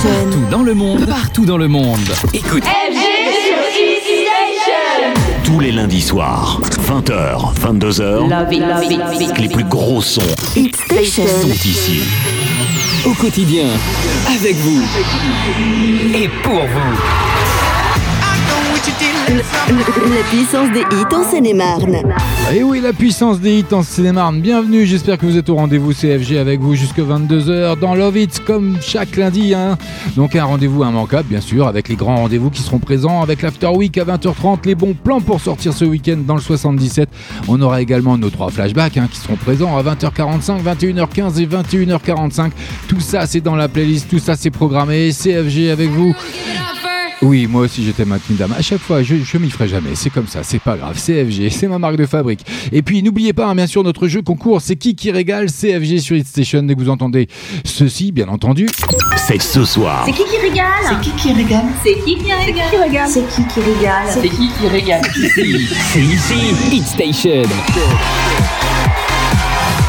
Station. Partout dans le monde, partout dans le monde. Écoute. Tous les lundis soirs, 20h, 22h, les plus gros sons sont ici. Au quotidien, avec vous et pour vous. La puissance des hits en Seine-et-Marne. Et Eh oui, la puissance des hits en Seine-et-Marne. Bienvenue, j'espère que vous êtes au rendez-vous CFG avec vous jusque 22h dans Love It comme chaque lundi. hein. Donc un rendez-vous immanquable, bien sûr, avec les grands rendez-vous qui seront présents, avec l'After Week à 20h30, les bons plans pour sortir ce week-end dans le 77. On aura également nos trois flashbacks hein, qui seront présents à 20h45, 21h15 et 21h45. Tout ça, c'est dans la playlist, tout ça, c'est programmé. CFG avec vous. Oui, moi aussi j'étais maintenu dame. À chaque fois, je, je m'y ferai jamais. C'est comme ça, c'est pas grave. CFG, c'est ma marque de fabrique. Et puis n'oubliez pas, hein, bien sûr, notre jeu concours, c'est qui qui régale CFG sur Hit Station. Dès que vous entendez ceci, bien entendu. C'est ce soir. C'est qui qui régale C'est qui qui régale C'est qui qui régale C'est qui qui régale C'est qui qui régale C'est ici, Hit Station.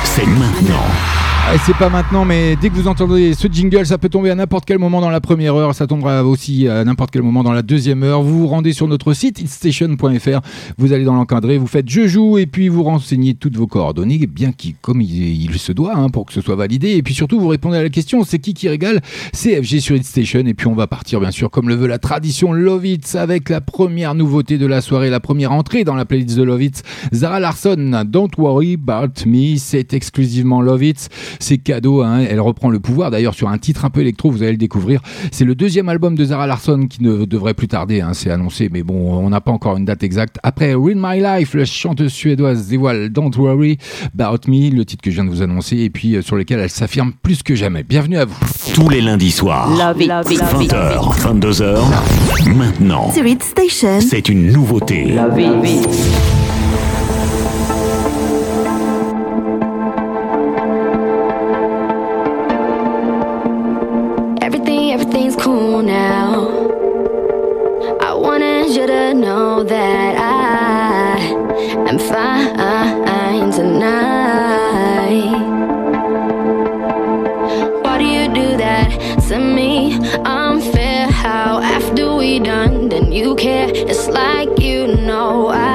C'est maintenant. Ah, c'est pas maintenant, mais dès que vous entendez ce jingle, ça peut tomber à n'importe quel moment dans la première heure. Ça tombera aussi à n'importe quel moment dans la deuxième heure. Vous vous rendez sur notre site hitstation.fr. Vous allez dans l'encadré, vous faites je joue et puis vous renseignez toutes vos coordonnées, bien qu'il, comme il, se doit, hein, pour que ce soit validé. Et puis surtout, vous répondez à la question c'est qui qui régale CFG sur Hitstation. Et puis on va partir, bien sûr, comme le veut la tradition Love It, avec la première nouveauté de la soirée, la première entrée dans la playlist de Love It. Zara Larson, Don't Worry About Me, c'est exclusivement Love It. C'est cadeau, hein. elle reprend le pouvoir d'ailleurs sur un titre un peu électro, vous allez le découvrir. C'est le deuxième album de Zara Larson qui ne devrait plus tarder, hein, c'est annoncé, mais bon, on n'a pas encore une date exacte. Après Read My Life, la chanteuse suédoise dévoile Don't Worry About Me, le titre que je viens de vous annoncer, et puis euh, sur lequel elle s'affirme plus que jamais. Bienvenue à vous. Tous les lundis soirs, Love it, love it, love it. 20h, 22h. Maintenant, c'est une nouveauté. Love it. Cool now. I wanted you to know that I am fine tonight. Why do you do that to me? Unfair how after we done, then you care. It's like you know I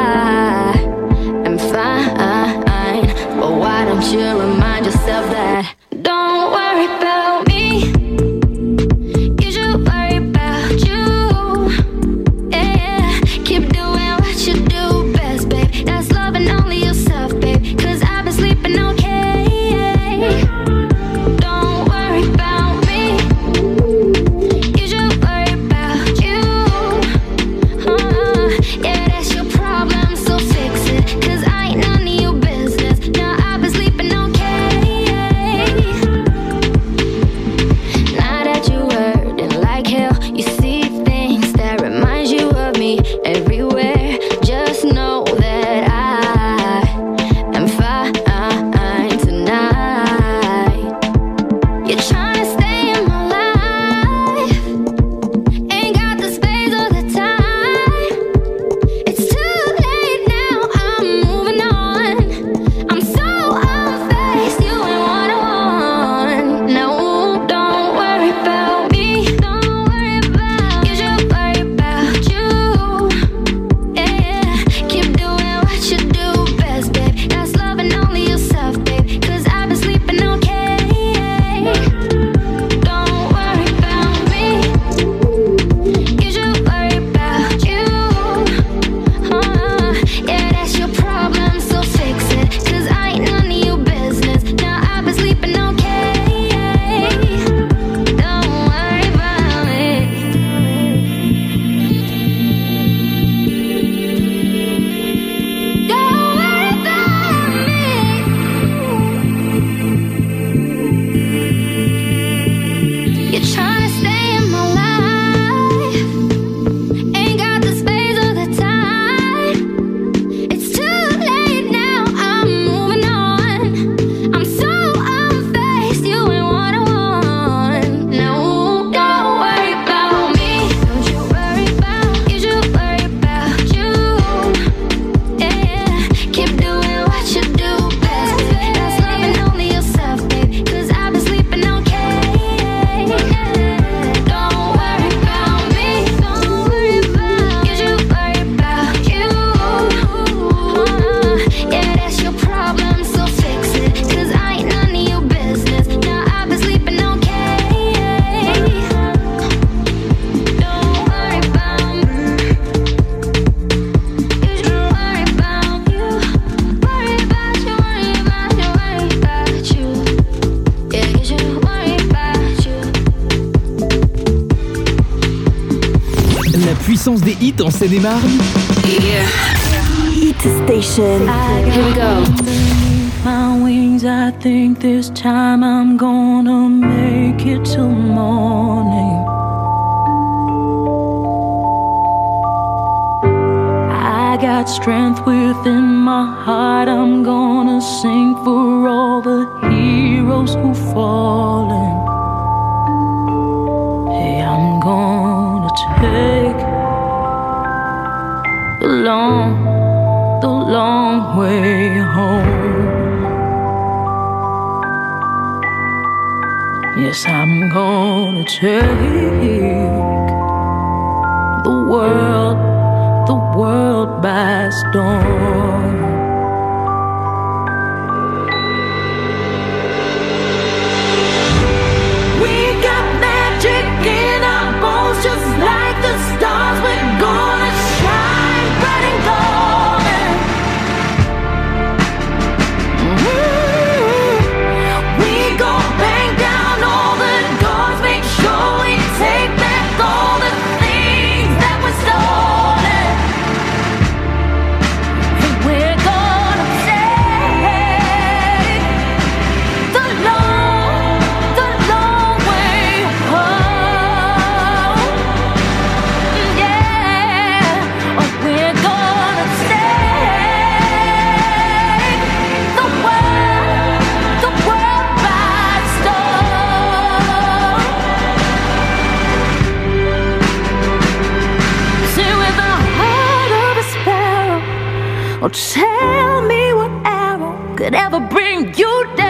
oh, tell me what arrow could ever bring you down.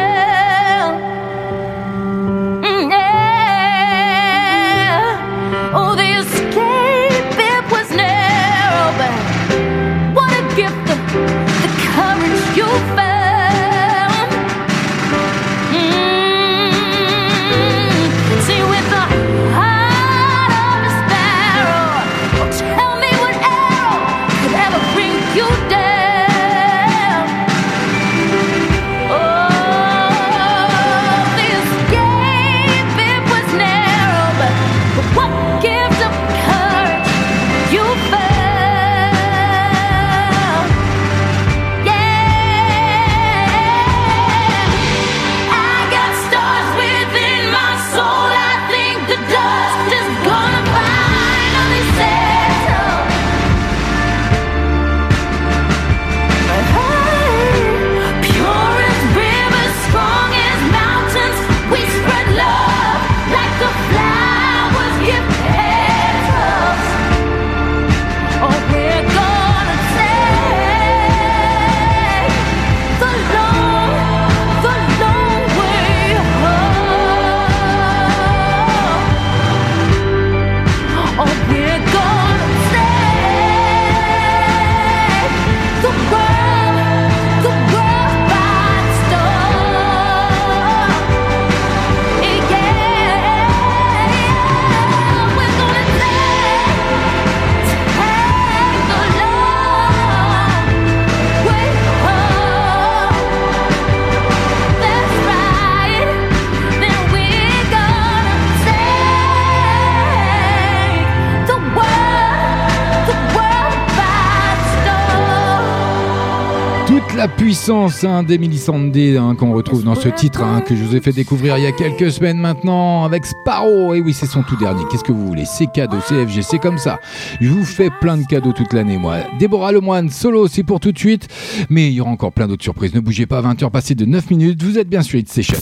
La puissance hein, d'Emily Sandé hein, qu'on retrouve dans ce titre hein, que je vous ai fait découvrir il y a quelques semaines maintenant avec Sparrow. Et oui, c'est son tout dernier. Qu'est-ce que vous voulez? C'est cadeau, CFG, c'est comme ça. Je vous fais plein de cadeaux toute l'année, moi. Déborah Lemoine, solo, c'est pour tout de suite. Mais il y aura encore plein d'autres surprises. Ne bougez pas, 20h passées de 9 minutes. Vous êtes bien sur Hit Station.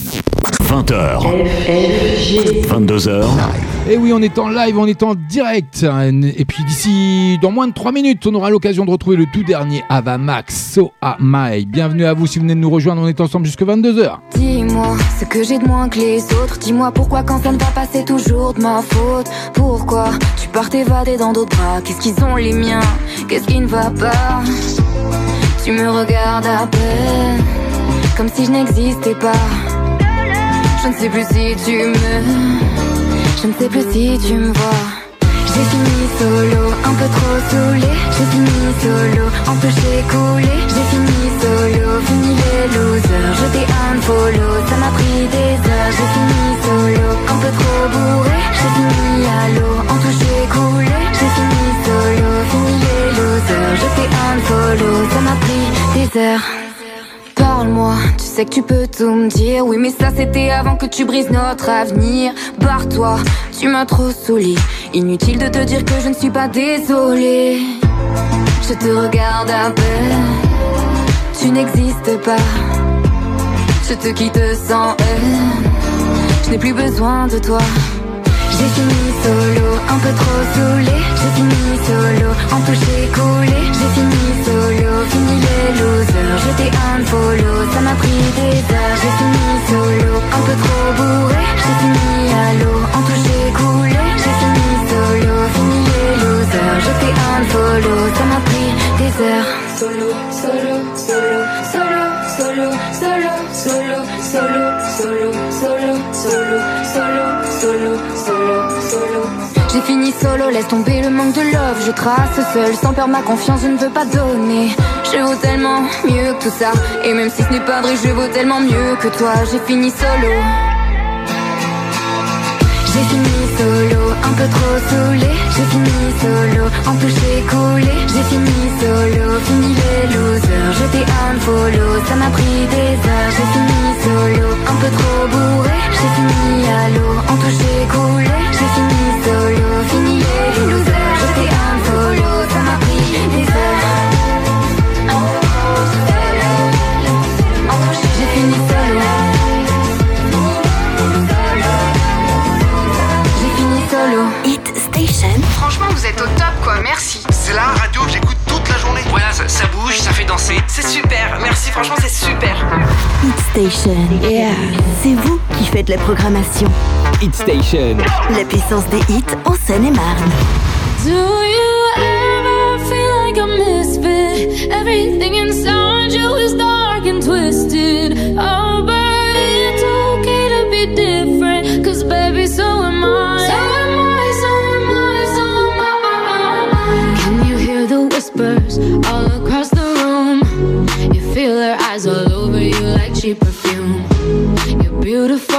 20h, 22h, Et oui, on est en live, on est en direct. Et puis d'ici, dans moins de 3 minutes, on aura l'occasion de retrouver le tout dernier Ava Max, So Am I. Bienvenue à vous si vous venez de nous rejoindre, on est ensemble jusque 22h. Dis-moi ce que j'ai de moins que les autres. Dis-moi pourquoi quand ça ne va pas, c'est toujours de ma faute. Pourquoi tu pars t'évader dans d'autres bras? Qu'est-ce qu'ils ont les miens? Qu'est-ce qui ne va pas? Tu me regardes à peine, comme si je n'existais pas. Je ne sais plus si tu me. Je ne sais plus si tu me vois. J'ai fini solo, un peu trop saoulé. J'ai fini solo, un peu j'ai coulé J'ai fini solo, fini les losers. Je t'ai unfollow, ça m'a pris des heures. J'ai fini solo, un peu trop bourré. J'ai fini à l'eau, en tout j'ai coulé J'ai fini solo, fini les losers. Je t'ai unfollow, ça m'a pris des heures sais que tu peux tout me dire. Oui, mais ça c'était avant que tu brises notre avenir. Barre-toi, tu m'as trop saoulé. Inutile de te dire que je ne suis pas désolée. Je te regarde à peine, tu n'existes pas. Je te quitte sans haine, je n'ai plus besoin de toi. J'ai fini solo, un peu trop saoulé. J'ai fini solo, en toucher coulé. J'ai fini solo, fini les losers. J'étais un follow, ça m'a pris laisse tomber le manque de love. Je trace seul, sans perdre ma confiance, je ne veux pas donner. Je vaux tellement mieux que tout ça. Et même si ce n'est pas vrai, je vaux tellement mieux que toi. J'ai fini solo. J'ai fini solo, un peu trop saoulé. J'ai fini solo, en toucher coulé. J'ai fini solo, fini les losers. J'étais un follow, ça m'a pris des heures. J'ai fini solo, un peu trop bourré. J'ai fini à l'eau, en toucher coulé. J'ai fini solo, fini les losers. Vous êtes au top, quoi. Merci. C'est la radio que j'écoute toute la journée. Voilà, ça, ça bouge, ça fait danser. C'est super. Merci, franchement, c'est super. Hit Station. Yeah. C'est vous qui faites la programmation. Hit Station. La puissance des hits en Seine-et-Marne. Do you ever feel like a misfit? Everything inside you is dark whispers all across the room? You feel her eyes all over you like cheap perfume. You're beautiful,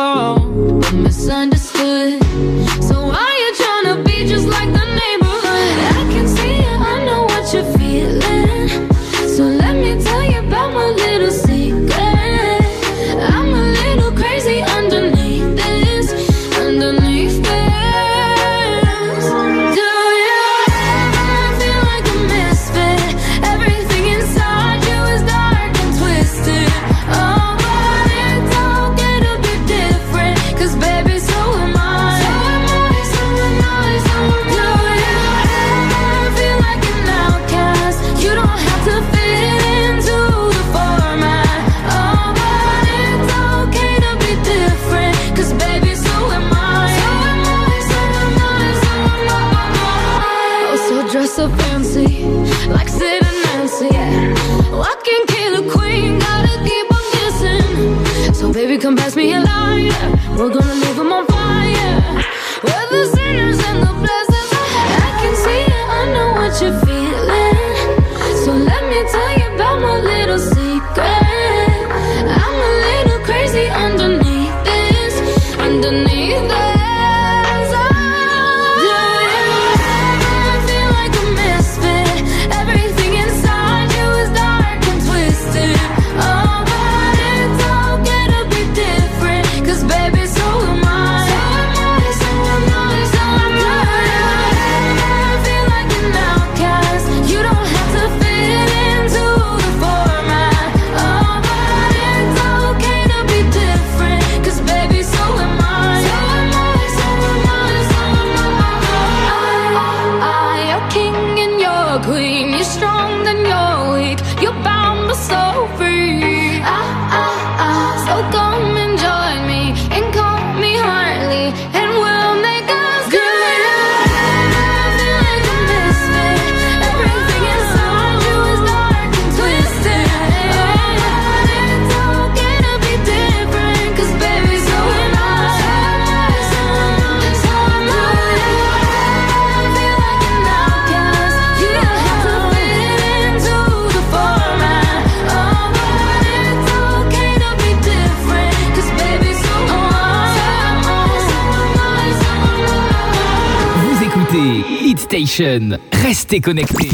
Station. Restez connectés.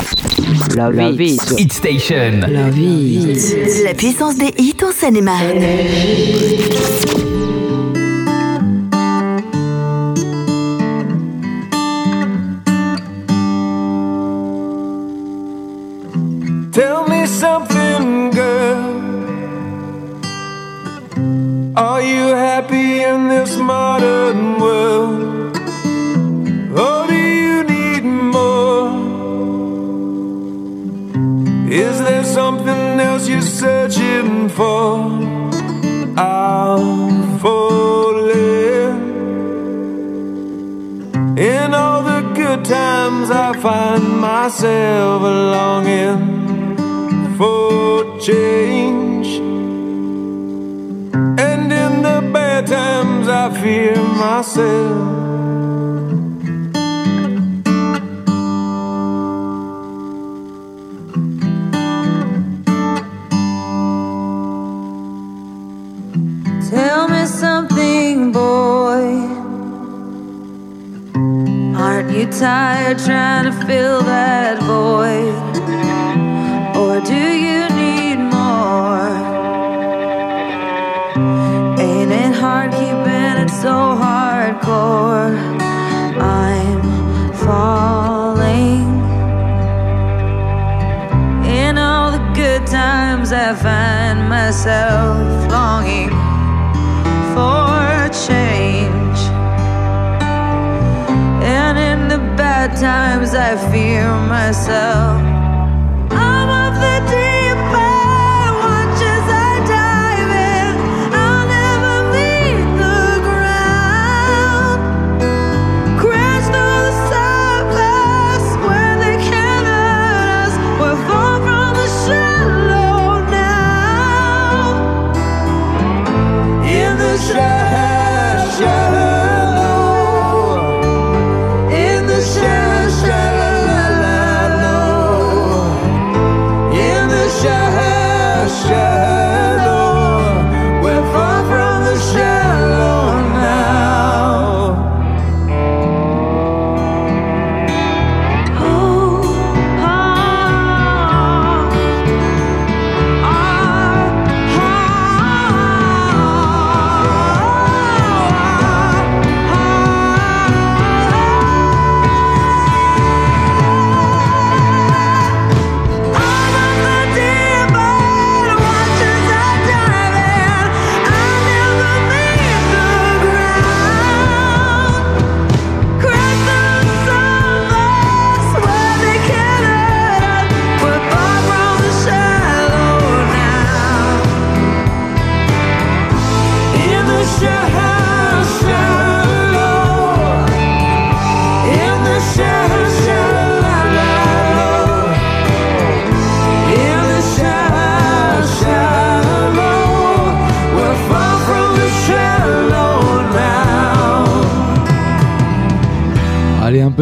Love, It. Hit Station. Love it. La puissance des hits en Seine-et-Marne.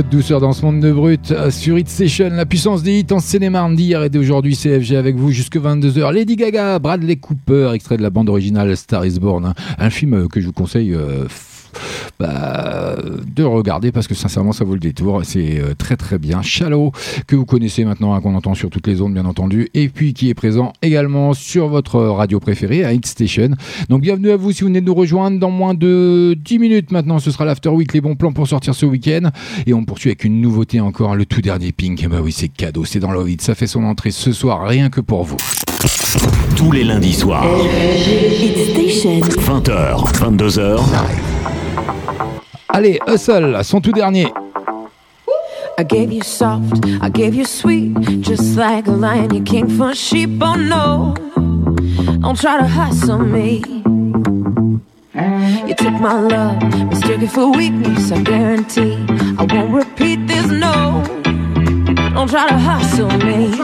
Douceur dans ce monde de brut euh, sur Hit Station, la puissance des hits en Seine-et-Marne d'hier et d'aujourd'hui. CFG avec vous jusque 22h. Lady Gaga, Bradley Cooper, extrait de la bande originale Star is Born, hein. un film euh, que je vous conseille. euh, bah, de regarder parce que sincèrement ça vaut le détour. C'est euh, très très bien. Shallow que vous connaissez maintenant hein, qu'on entend sur toutes les ondes bien entendu et puis qui est présent également sur votre radio préférée à Hit Station. Donc bienvenue à vous si vous venez de nous rejoindre. Dans moins de 10 minutes maintenant ce sera l'After Week les bons plans pour sortir ce week-end. Et on poursuit avec une nouveauté encore le tout dernier Pink. Bah oui c'est cadeau c'est dans Love It ça fait son entrée ce soir rien que pour vous. Tous les lundis soirs, Hit Station. 20h, 22h, allez Hustle son tout dernier I gave you soft, I gave you sweet, just like a lion, you king for sheep. Oh no, don't try to hustle me. You took my love, mistook it for weakness. I guarantee I won't repeat this. No, don't try to hustle me.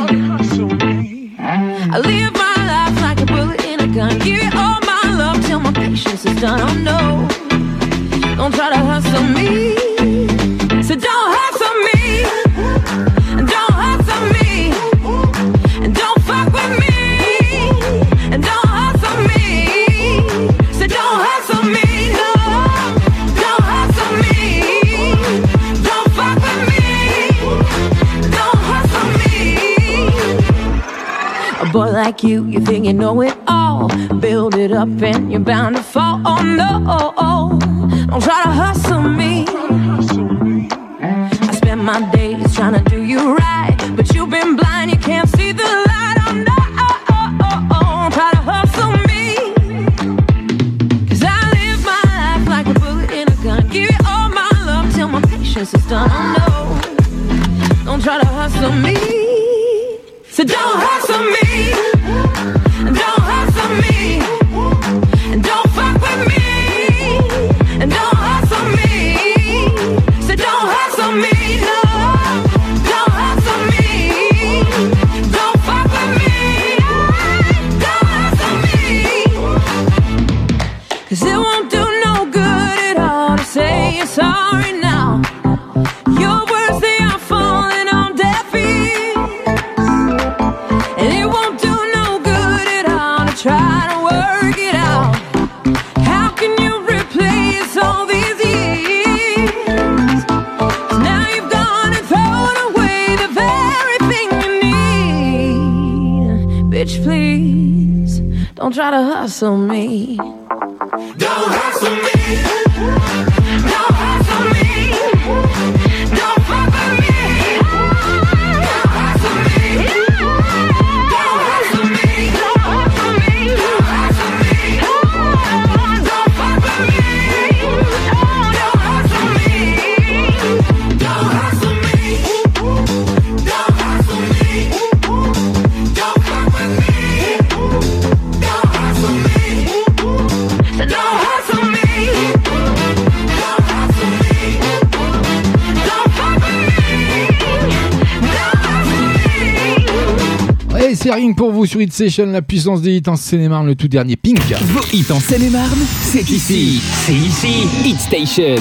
I live my life like a bullet in a gun. Give you all my love till my patience is done. Oh no, Don't try to hustle me. So don't hustle me. Don't hustle me. Don't fuck with me. And don't hustle me. So don't hustle me. No. Don't hustle me. Don't fuck with me. Don't hustle me. A boy like you, you think you know it all. Build it up and you're bound to fall. Oh no don't try to hustle me. I spend my days trying to do you right, but you've been blind, you can't see the light. Oh no, try to hustle me. Cause I live my life like a bullet in a gun. Give all my love till my patience is done. Oh no, don't try to hustle me. So don't hustle me. Don't try to hustle me. Et c'est que pour vous sur Hit la puissance des hits en Seine-et-Marne, le tout dernier Pink. Vos hits en Seine-et-Marne, c'est ici. C'est ici. Hit Station.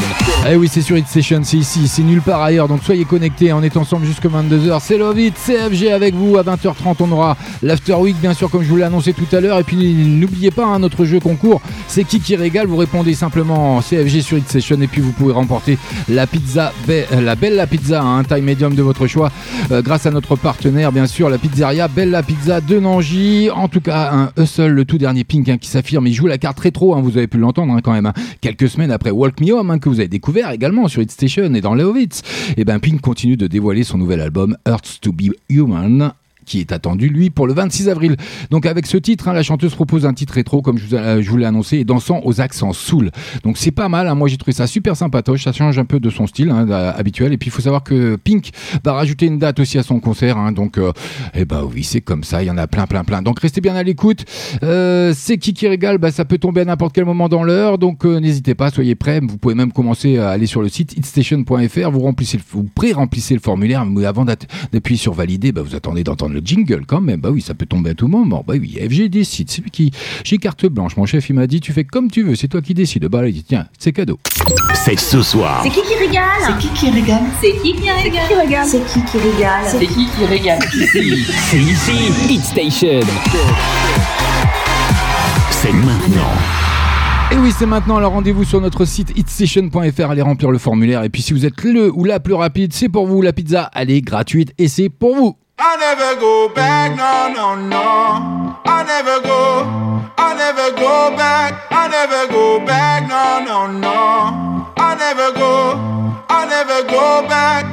Eh oui, c'est sur Hit Station, c'est ici, c'est nulle part ailleurs. Donc soyez connectés, on est ensemble jusqu'à 22h. C'est Love It, CFG avec vous. À 20h30, on aura l'After Week, bien sûr, comme je vous l'ai annoncé tout à l'heure. Et puis n'oubliez pas, hein, notre jeu concours, c'est qui qui régale. Vous répondez simplement CFG sur Hit et puis vous pouvez remporter la pizza, Be- euh, la Pizza, hein, un taille médium de votre choix, euh, grâce à notre partenaire, bien sûr, la pizzeria Pizza de Nangy. En tout cas, un Hustle, le tout dernier Pink hein, qui s'affirme. Il joue la carte rétro, hein, vous avez pu l'entendre hein, quand même. hein. Quelques semaines après Walk Me Home, que vous avez découvert également sur Hit Station et dans Love Hits. Et ben Pink continue de dévoiler son nouvel album Earth to Be Human qui est attendu lui pour le 26 avril. Donc avec ce titre, hein, la chanteuse propose un titre rétro comme je vous, euh, je vous l'ai annoncé et dansant aux accents soul. Donc c'est pas mal, hein. moi j'ai trouvé ça super sympatoche, ça change un peu de son style hein, habituel et puis il faut savoir que Pink va rajouter une date aussi à son concert, donc euh, eh ben oui c'est comme ça, il y en a plein plein plein. Donc restez bien à l'écoute. Euh, c'est qui qui régale, bah, ça peut tomber à n'importe quel moment dans l'heure, donc n'hésitez pas, soyez prêts. Vous pouvez même commencer à aller sur le site hitstation.fr, vous remplissez, vous pré-remplissez le formulaire, mais avant d'appuyer sur valider, bah, vous attendez d'entendre le jingle quand même. Bah oui, ça peut tomber à tout moment. Bah oui, FG décide, c'est lui qui. J'ai carte blanche. Mon chef il m'a dit, tu fais comme tu veux, c'est toi qui décides. Bah là, il dit, tiens, c'est cadeau. C'est ce soir. C'est qui qui régale C'est qui qui régale C'est qui qui régale C'est qui qui régale C'est qui qui régale. C'est ici. Hit Station. C'est maintenant. Et oui, c'est maintenant. Alors rendez-vous sur notre site hitstation.fr. Allez remplir le formulaire. Et puis si vous êtes le ou la plus rapide, c'est pour vous. La pizza, elle est gratuite et c'est pour vous. I never go back, no, no, no. I never go, I never go back, I never go back, no, no, no. I never go, I never go back.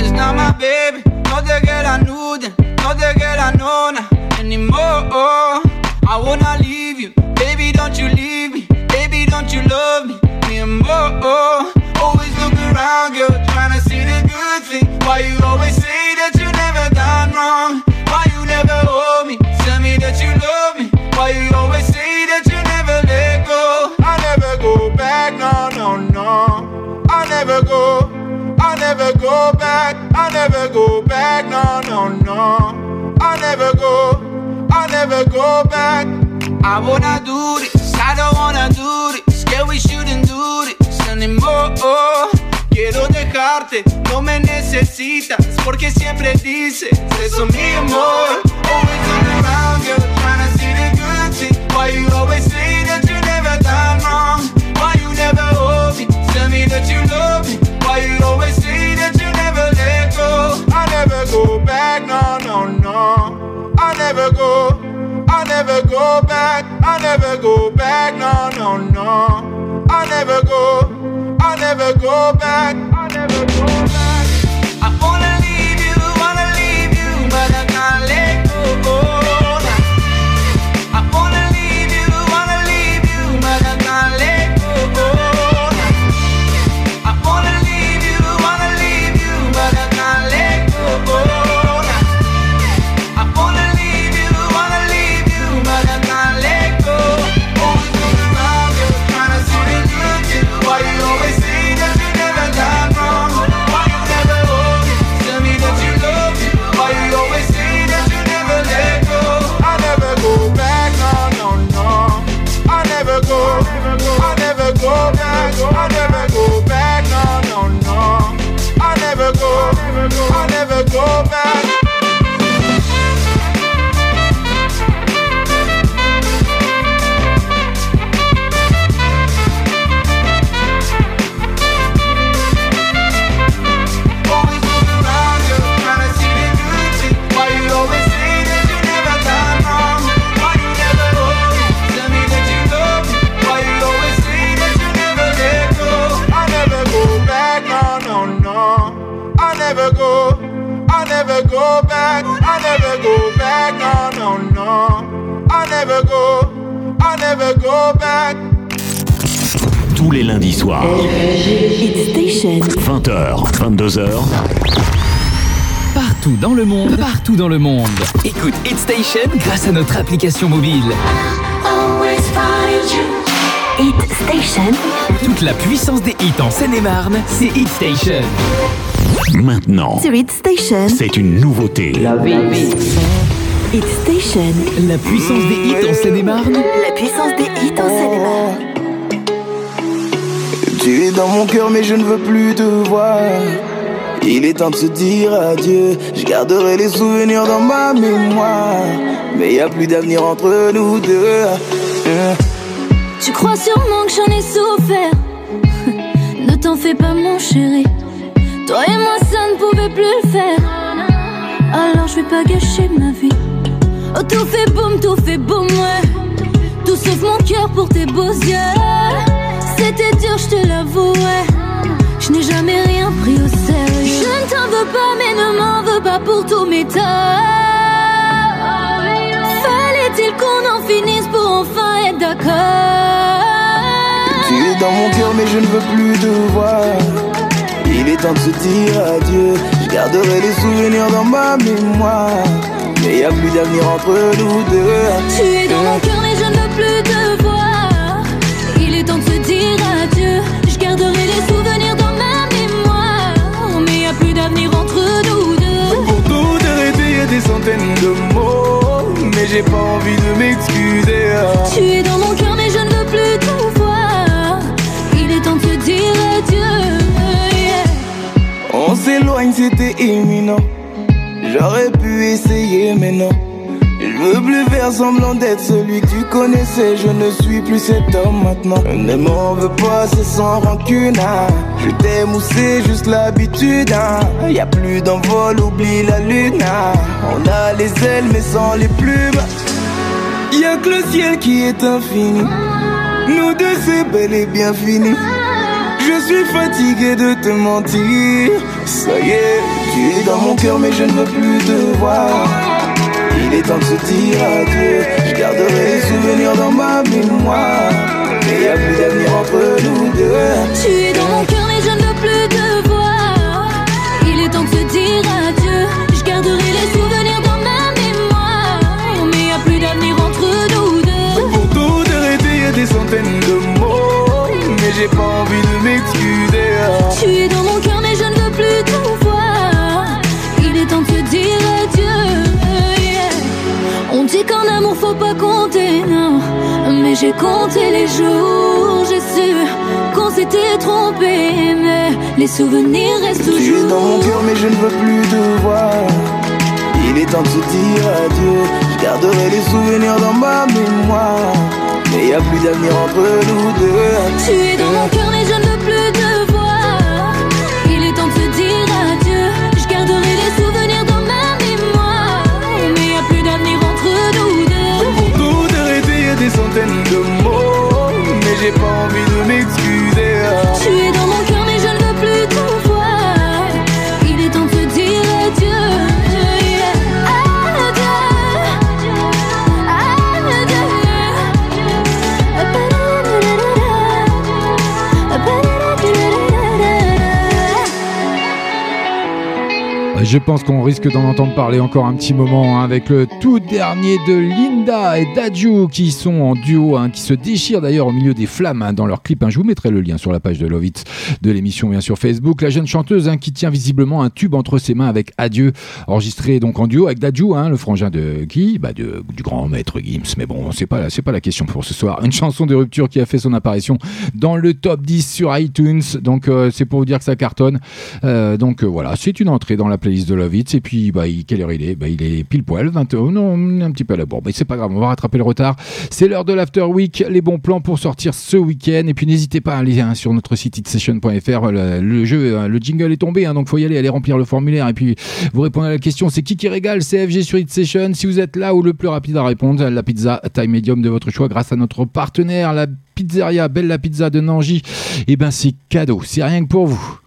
It's not my baby, not the girl I knew then, not the girl I know now anymore. I wanna leave you, baby, don't you leave me, baby, don't you love me anymore. Always look around, girl, trying to see the good thing. Why you always say that you never done wrong? Why you never hold me? Tell me that you love me. Why you always say that you never let go? I never go back, no, no, no. I never go, I never go back, I never go back, no, no, no. I never go, I never go back. I wanna do this, I don't wanna do this. Yeah, we shouldn't do this anymore. Quiero dejarte, no me necesitas, porque siempre dices eso, mi amor. Always turn around, girl, trying to see the good thing. Why you always say that you never done wrong? Why you never hold me? Tell me that you love me. Why you always say that you never let go? I never go back, no, no, no. I never go, I never go back, I never go back, no, no, no. I never go, I never go back, I never go back. Tous les lundis soirs, Hit Station. 20h, 22h, Partout dans le monde, partout dans le monde. Écoute Hit Station grâce à notre application mobile. Hit Station. Toute la puissance des hits en Seine-et-Marne, c'est Hit Station. maintenant. Sur Hit Station. C'est une nouveauté. Hit Station. La puissance des hits en Seine-et-Marne. La puissance des hits en Seine-et-Marne. Tu es dans mon cœur mais je ne veux plus te voir Il est temps de se dire adieu Je garderai les souvenirs dans ma mémoire Mais y a plus d'avenir entre nous deux Hein. Tu crois sûrement que j'en ai souffert. ne t'en fais pas, mon chéri. Toi et moi, ça ne pouvait plus le faire. Alors je vais pas gâcher ma vie. Oh, tout fait boum, tout fait boum, ouais. Tout sauf mon cœur pour tes beaux yeux. C'était dur, je te l'avoue, ouais. Je n'ai jamais rien pris au sérieux. Je ne t'en veux pas, mais ne m'en veux pas pour tous mes torts. Fallait-il qu'on en finisse pour enfin être d'accord? Tu es dans mon cœur mais je ne veux plus te voir Il est temps de se dire adieu Je garderai les souvenirs dans ma mémoire Mais y a plus d'avenir entre nous deux. Tu es dans mon cœur mais je ne veux plus te voir. Il est temps de se dire adieu. Je garderai les souvenirs dans ma mémoire. Mais y a plus d'avenir entre nous deux. Pour tout arrêter y a des centaines de mots. Mais j'ai pas envie de m'excuser. Tu es dans mon cœur mais je ne veux plus te voir. Il est temps de se dire adieu. Yeah. On s'éloigne c'était imminent J'aurais pu essayer mais non Je veux plus faire semblant d'être celui que tu connaissais Je ne suis plus cet homme maintenant Ne m'en veux pas c'est sans rancune hein. Je t'aime ou c'est juste l'habitude hein. Y a plus d'envol oublie la lune hein. On a les ailes mais sans les plumes Y a que le ciel qui est infini Nous deux c'est bel et bien fini je suis fatigué de te mentir. Ça y est, tu es dans mon cœur, mais je ne veux plus te voir. Il est temps de se dire adieu. Je garderai les souvenirs dans ma mémoire. Mais y a plus d'avenir entre nous deux. Tu es dans mon cœur mais je ne veux plus te voir Il est temps de se dire adieu Je garderai les souvenirs dans ma mémoire Mais y a plus d'avenir entre nous deux Pour tout arrêter, y a des centaines de mots. Mais j'ai pas envie de m'excuser. Tu es dans mon On dit qu'en amour faut pas compter non Mais j'ai compté les jours J'ai su qu'on s'était trompé Mais les souvenirs restent Tu es dans mon toujours cœur, mais je ne veux plus te voir. Il est temps de se dire adieu. Je garderai les souvenirs dans ma mémoire. Mais y a plus d'avenir entre nous deux. Tu es dans mon cœur j'ai pas envie de m'excuser. Je pense qu'on risque d'en entendre parler encore un petit moment hein, avec le tout dernier de Linda et Daju qui sont en duo, hein, qui se déchirent d'ailleurs au milieu des flammes hein, dans leur clip. Je vous mettrai le lien sur la page de Love It de l'émission bien sûr Facebook. La jeune chanteuse qui tient visiblement un tube entre ses mains avec Adieu, enregistré donc en duo avec Daju, le frangin de qui? Bah Du grand maître Gims. Mais bon, c'est pas, pas la question pour ce soir. Une chanson de rupture qui a fait son apparition dans le top 10 sur iTunes. Donc euh, c'est pour vous dire que ça cartonne. Euh, donc euh, voilà, c'est une entrée dans la playlist de Love It. Et puis, bah, quelle heure il est? Bah, Il est pile poil, 20 Non, un petit peu à la bourre. Mais c'est pas grave, on va rattraper le retard. C'est l'heure de l'After Week. Les bons plans pour sortir ce week-end. Et puis, n'hésitez pas à aller hein, sur notre site itsession.fr. Le, jeu, hein, le jingle est tombé, hein, donc faut y aller, aller remplir le formulaire. Et puis, vous répondez à la question c'est qui qui régale CFG sur Session Si vous êtes là ou le plus rapide à répondre, la pizza taille médium de votre choix grâce à notre partenaire, la pizzeria Bella Pizza de Nangy. Et eh ben, c'est cadeau. C'est rien que pour vous.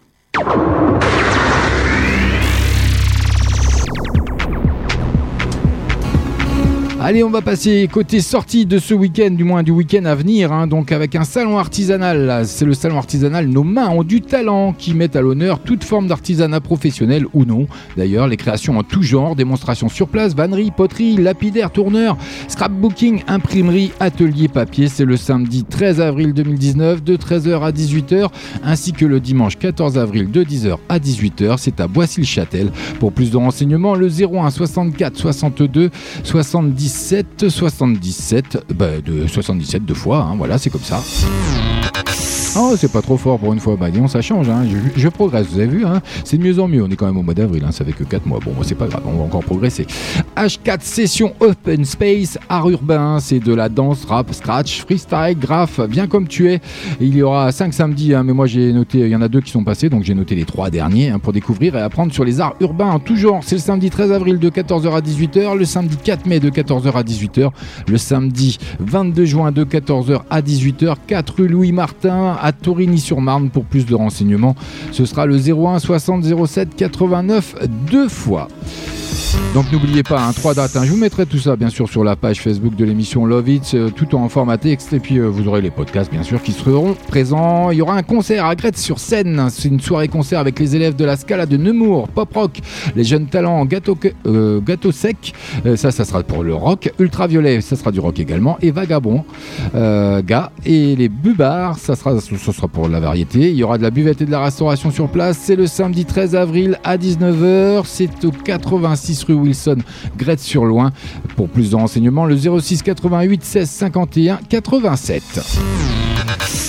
Allez, on va passer côté sortie de ce week-end, du moins du week-end à venir, hein, donc avec un salon artisanal. C'est le salon artisanal Nos mains ont du talent qui met à l'honneur toute forme d'artisanat professionnel ou non. D'ailleurs, les créations en tout genre, démonstrations sur place, vannerie, poterie, lapidaire, tourneur, scrapbooking, imprimerie, atelier papier. C'est le samedi 13 avril 2019 de 13h à 18h, ainsi que le dimanche 14 avril de 10h à 18h. C'est à Boissy-le-Châtel. Pour plus de renseignements, le 01 64 62 70 77, 77, bah de 77 deux fois, hein, voilà, c'est comme ça. Oh, c'est pas trop fort pour une fois. Bah, disons, ça change. Hein. Je, progresse, vous avez vu. Hein. c'est de mieux en mieux. On est quand même au mois d'avril. Hein. Ça fait que 4 mois. Bon, c'est pas grave. On va encore progresser. H4 session Open Space, art urbain. C'est de la danse, rap, scratch, freestyle, graph, bien comme tu es. il y aura 5 samedis. mais moi, j'ai noté. Il y en a deux qui sont passés. Donc, j'ai noté les trois derniers pour découvrir et apprendre sur les arts urbains genre. C'est le samedi 13 avril de 14h à 18h. Le samedi 4 mai de 14h à 18h. Le samedi 22 juin de 14h à 18h. 4 rue Louis Martin à Torigny-sur-Marne. Pour plus de renseignements, ce sera le 01 60 07 89 deux fois. Donc n'oubliez pas, hein, trois dates. Hein. Je vous mettrai tout ça bien sûr sur la page Facebook de l'émission Love It, euh, tout en format texte. Et puis euh, vous aurez les podcasts bien sûr qui seront présents. Il y aura un concert à Gretz sur scène. C'est une soirée concert avec les élèves de la Scala de Nemours, pop rock, les jeunes talents gâteau, euh, gâteau sec. ça, ça sera pour le rock. Ultraviolet, ça sera du rock également. Et Vagabond, gars. Et les Bubards, ça sera, ça sera pour la variété. Il y aura de la buvette et de la restauration sur place. C'est le samedi 13 avril à 19h. C'est au 86 rue Wilson, Gretz-sur-Loing. Pour plus de renseignements, le 06 88 16 51 87.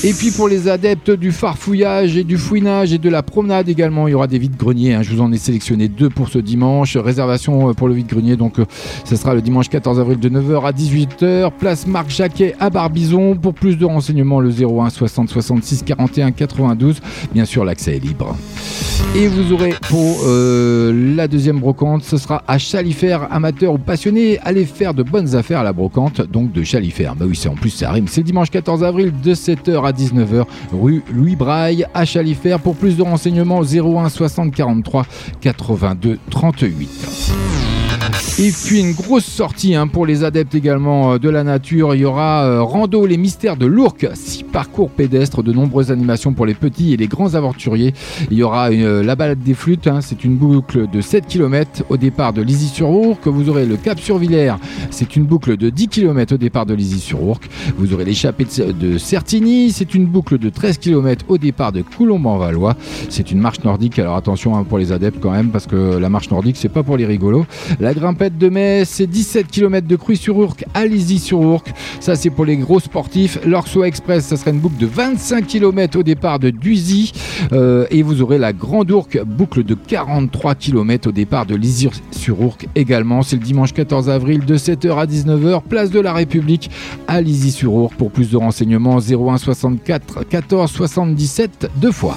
Et puis pour les adeptes du farfouillage et du fouinage et de la promenade également, il y aura des vides-greniers. Hein. Je vous en ai sélectionné deux pour ce dimanche. Réservation euh, pour le vide-grenier, donc euh, ce sera le dimanche 14 avril de 9h à 18h. Place Marc Jacquet à Barbizon. Pour plus de renseignements, le 01 60 66 41 92. Bien sûr, l'accès est libre. Et vous aurez pour euh, la deuxième brocante, ce sera à Chalifert, amateur ou passionné. Allez faire de bonnes affaires à la brocante, donc de Chalifert. Bah oui, c'est en plus ça rime. C'est dimanche 14 avril de 7h à 19h, rue Louis Braille à Chalifert. Pour plus de renseignements, 01 60 43 82 38. Et puis une grosse sortie hein, pour les adeptes également euh, de la nature. Il y aura euh, Rando les mystères de l'Ourcq, six parcours pédestres, de nombreuses animations pour les petits et les grands aventuriers. Il y aura euh, la balade des flûtes, hein, c'est une boucle de 7 km au départ de Lizy-sur-Ourcq. Vous aurez le Cap sur Villers, c'est une boucle de 10 km au départ de Lizy-sur-Ourcq. Vous aurez l'échappée de Certigny, c'est une boucle de 13 km au départ de Coulomb-en-Valois. C'est une marche nordique, alors attention hein, pour les adeptes quand même, parce que la marche nordique c'est pas pour les rigolos. Grimpette de mai, c'est 17 km de Cruy-sur-Ourcq à sur ourcq Ça, c'est pour les gros sportifs. L'Orsois Express, ça sera une boucle de 25 km au départ de Duzy. Euh, et vous aurez la Grande Ourcq, boucle de 43 km au départ de sur ourcq également. C'est le dimanche 14 avril de 7h à 19h, place de la République à sur ourcq Pour plus de renseignements, 01 64 14 77 deux fois.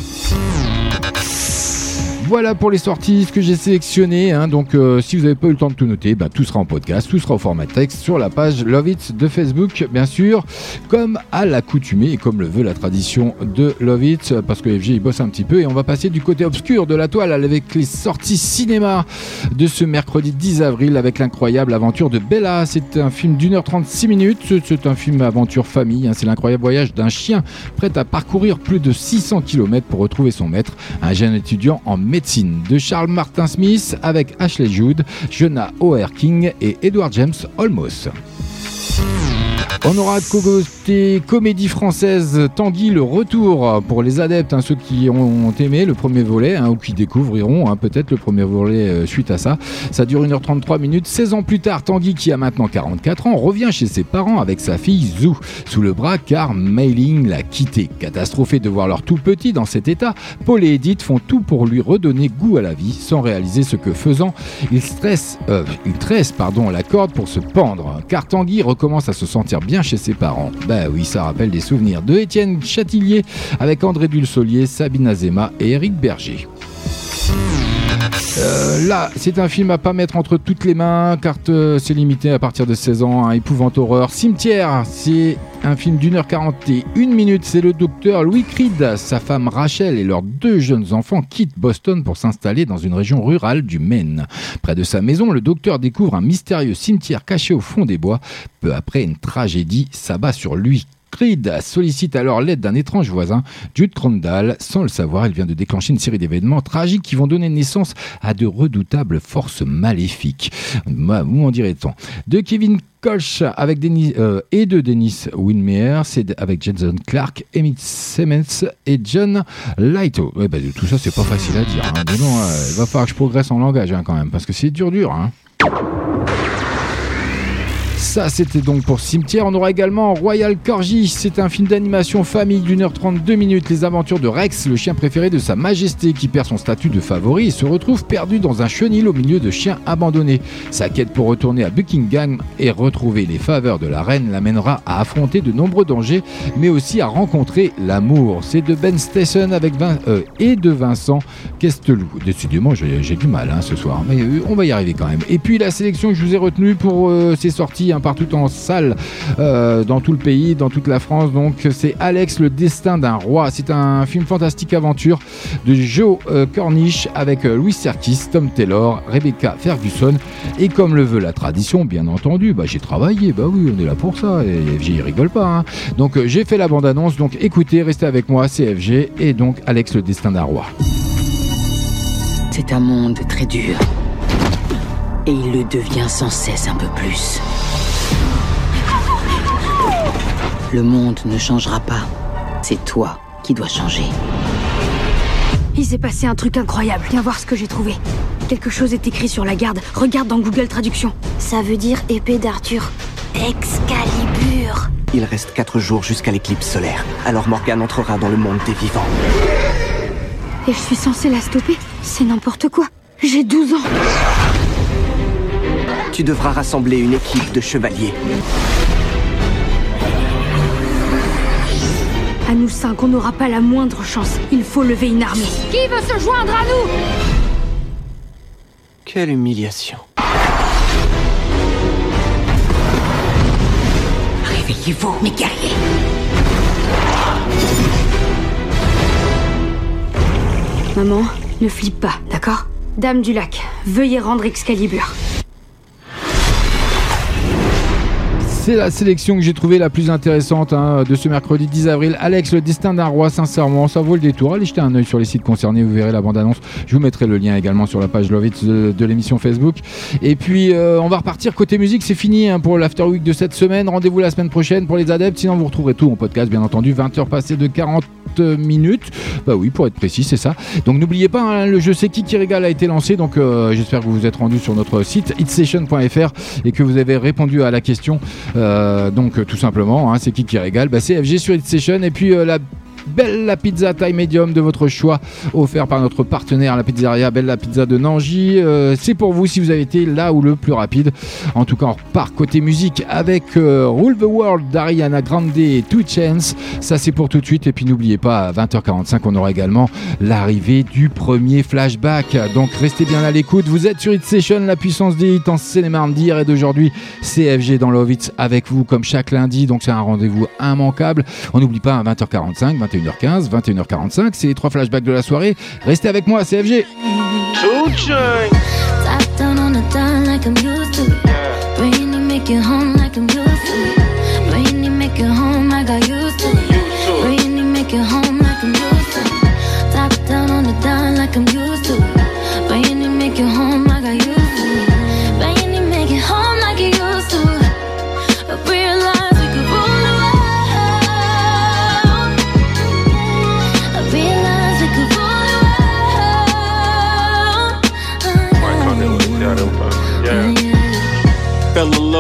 Voilà pour les sorties, que j'ai sélectionné. Hein. donc, euh, si vous n'avez pas eu le temps de tout noter, bah, tout sera en podcast, tout sera au format texte sur la page Love It de Facebook, bien sûr, comme à l'accoutumée et comme le veut la tradition de Love It, parce que FG il bosse un petit peu. Et on va passer du côté obscur de la toile avec les sorties cinéma de ce mercredi 10 avril avec l'incroyable aventure de Bella. C'est un film d'une heure 36 minutes. C'est un film aventure famille. Hein. C'est l'incroyable voyage d'un chien prêt à parcourir plus de 600 km pour retrouver son maître, un jeune étudiant en de Charles Martin Smith avec Ashley Judd, Jonah O'Hare King et Edward James Olmos. On aura côté comédie française Tanguy le retour pour les adeptes, hein, ceux qui ont aimé le premier volet hein, ou qui découvriront hein, peut-être le premier volet euh, suite à ça. Ça dure 1h33 minutes. 16 ans plus tard, Tanguy qui a maintenant 44 ans revient chez ses parents avec sa fille Zou sous le bras car Mailing l'a quitté. Catastrophé de voir leur tout petit dans cet état, Paul et Edith font tout pour lui redonner goût à la vie sans réaliser ce que faisant, ils, stressent, euh, ils tressent pardon, la corde pour se pendre car Tanguy recommence à se sentir bien chez ses parents. Bah oui, ça rappelle des souvenirs de Étienne Chatillier avec André Dulsolier, Sabine Azema et Eric Berger. Euh, là, c'est un film à pas mettre entre toutes les mains, car euh, c'est limité à partir de 16 ans. Un épouvante horreur. Cimetière, c'est un film d'une heure quarante et une minute. C'est le docteur Louis Creed, sa femme Rachel et leurs deux jeunes enfants quittent Boston pour s'installer dans une région rurale du Maine. Près de sa maison, le docteur découvre un mystérieux cimetière caché au fond des bois. Peu après, une tragédie s'abat sur lui. Creed sollicite alors l'aide d'un étrange voisin, Jude Crondall. Sans le savoir, il vient de déclencher une série d'événements tragiques qui vont donner naissance à de redoutables forces maléfiques. Vous m'en direz-t-on. De Kevin Koch avec Denis, euh, et de Dennis Winmeyer, c'est avec Jason Clark, Emmett Simmons et John Lighto. Ouais, bah, tout ça, c'est pas facile à dire. hein. Non, euh, il va falloir que je progresse en langage hein, quand même, parce que c'est dur, dur. Hein. Ça, c'était donc pour Cimetière. On aura également Royal Corgi. C'est un film d'animation famille d'une heure 32 minutes. Les aventures de Rex, le chien préféré de Sa Majesté, qui perd son statut de favori et se retrouve perdu dans un chenil au milieu de chiens abandonnés. Sa quête pour retourner à Buckingham et retrouver les faveurs de la reine l'amènera à affronter de nombreux dangers, mais aussi à rencontrer l'amour. C'est de Ben Station avec euh, et de Vincent Questelou. Décidément, j'ai du mal hein, ce soir, mais euh, on va y arriver quand même. Et puis la sélection que je vous ai retenue pour euh, ces sorties hein, partout en salle euh, dans tout le pays, dans toute la France. Donc c'est Alex, le destin d'un roi. C'est un film fantastique aventure de Joe euh, Cornish avec euh, Louis Serkis, Tom Taylor, Rebecca Ferguson. Et comme le veut la tradition, bien entendu, bah, j'ai travaillé. Bah oui, on est là pour ça. Et FG, il rigole pas. hein. Donc j'ai fait la bande-annonce. Donc écoutez, restez avec moi, c'est FG. Et donc Alex, le destin d'un roi. C'est un monde très dur. Et il le devient sans cesse un peu plus. Le monde ne changera pas. C'est toi qui dois changer. Il s'est passé un truc incroyable. Viens voir ce que j'ai trouvé. Quelque chose est écrit sur la garde. Regarde dans Google Traduction. Ça veut dire épée d'Arthur. Excalibur. Il reste quatre jours jusqu'à l'éclipse solaire. Alors Morgane entrera dans le monde des vivants. Et je suis censée la stopper? C'est n'importe quoi. J'ai 12 ans. Tu devras rassembler une équipe de chevaliers. À nous cinq, on n'aura pas la moindre chance. Il faut lever une armée. Qui veut se joindre à nous? Quelle humiliation. Réveillez-vous, mes guerriers. Maman, ne flippe pas, d'accord? Dame du lac, veuillez rendre Excalibur. C'est la sélection que j'ai trouvée la plus intéressante hein, de ce mercredi 10 avril. Alex, le destin d'un roi, sincèrement, ça vaut le détour. Allez jeter un œil sur les sites concernés, vous verrez la bande-annonce. Je vous mettrai le lien également sur la page Love It de, l'émission Facebook. Et puis, euh, on va repartir côté musique. C'est fini hein, pour l'After Week de cette semaine. Rendez-vous la semaine prochaine pour les adeptes. Sinon, vous retrouverez tout en podcast, bien entendu. 20h passées de 40 minutes. Bah oui, pour être précis, c'est ça. Donc, n'oubliez pas, hein, le jeu C'est qui qui régale a été lancé. Donc, euh, j'espère que vous vous êtes rendu sur notre site hitstation.fr et que vous avez répondu à la question. Euh, donc, euh, tout simplement, hein, c'est qui qui régale? Bah, C'est FG sur Hitstation. Et puis, euh, la Bella Pizza taille médium de votre choix, offert par notre partenaire, la pizzeria Bella Pizza de Nangy. Euh, c'est pour vous si vous avez été là ou le plus rapide. En tout cas, on repart côté musique avec euh, Rule the World d'Ariana Grande et Two Chance. Ça, c'est pour tout de suite. Et puis, n'oubliez pas, à 20h45, on aura également l'arrivée du premier flashback. Donc, restez bien à l'écoute. Vous êtes sur Hit Session, la puissance des hits en cinéma d'hier et d'aujourd'hui. CFG dans Love Hits avec vous comme chaque lundi. Donc, c'est un rendez-vous immanquable. On n'oublie pas à 20h45, 21h15, 21h45. C'est les trois flashbacks de la soirée. Restez avec moi, CFG.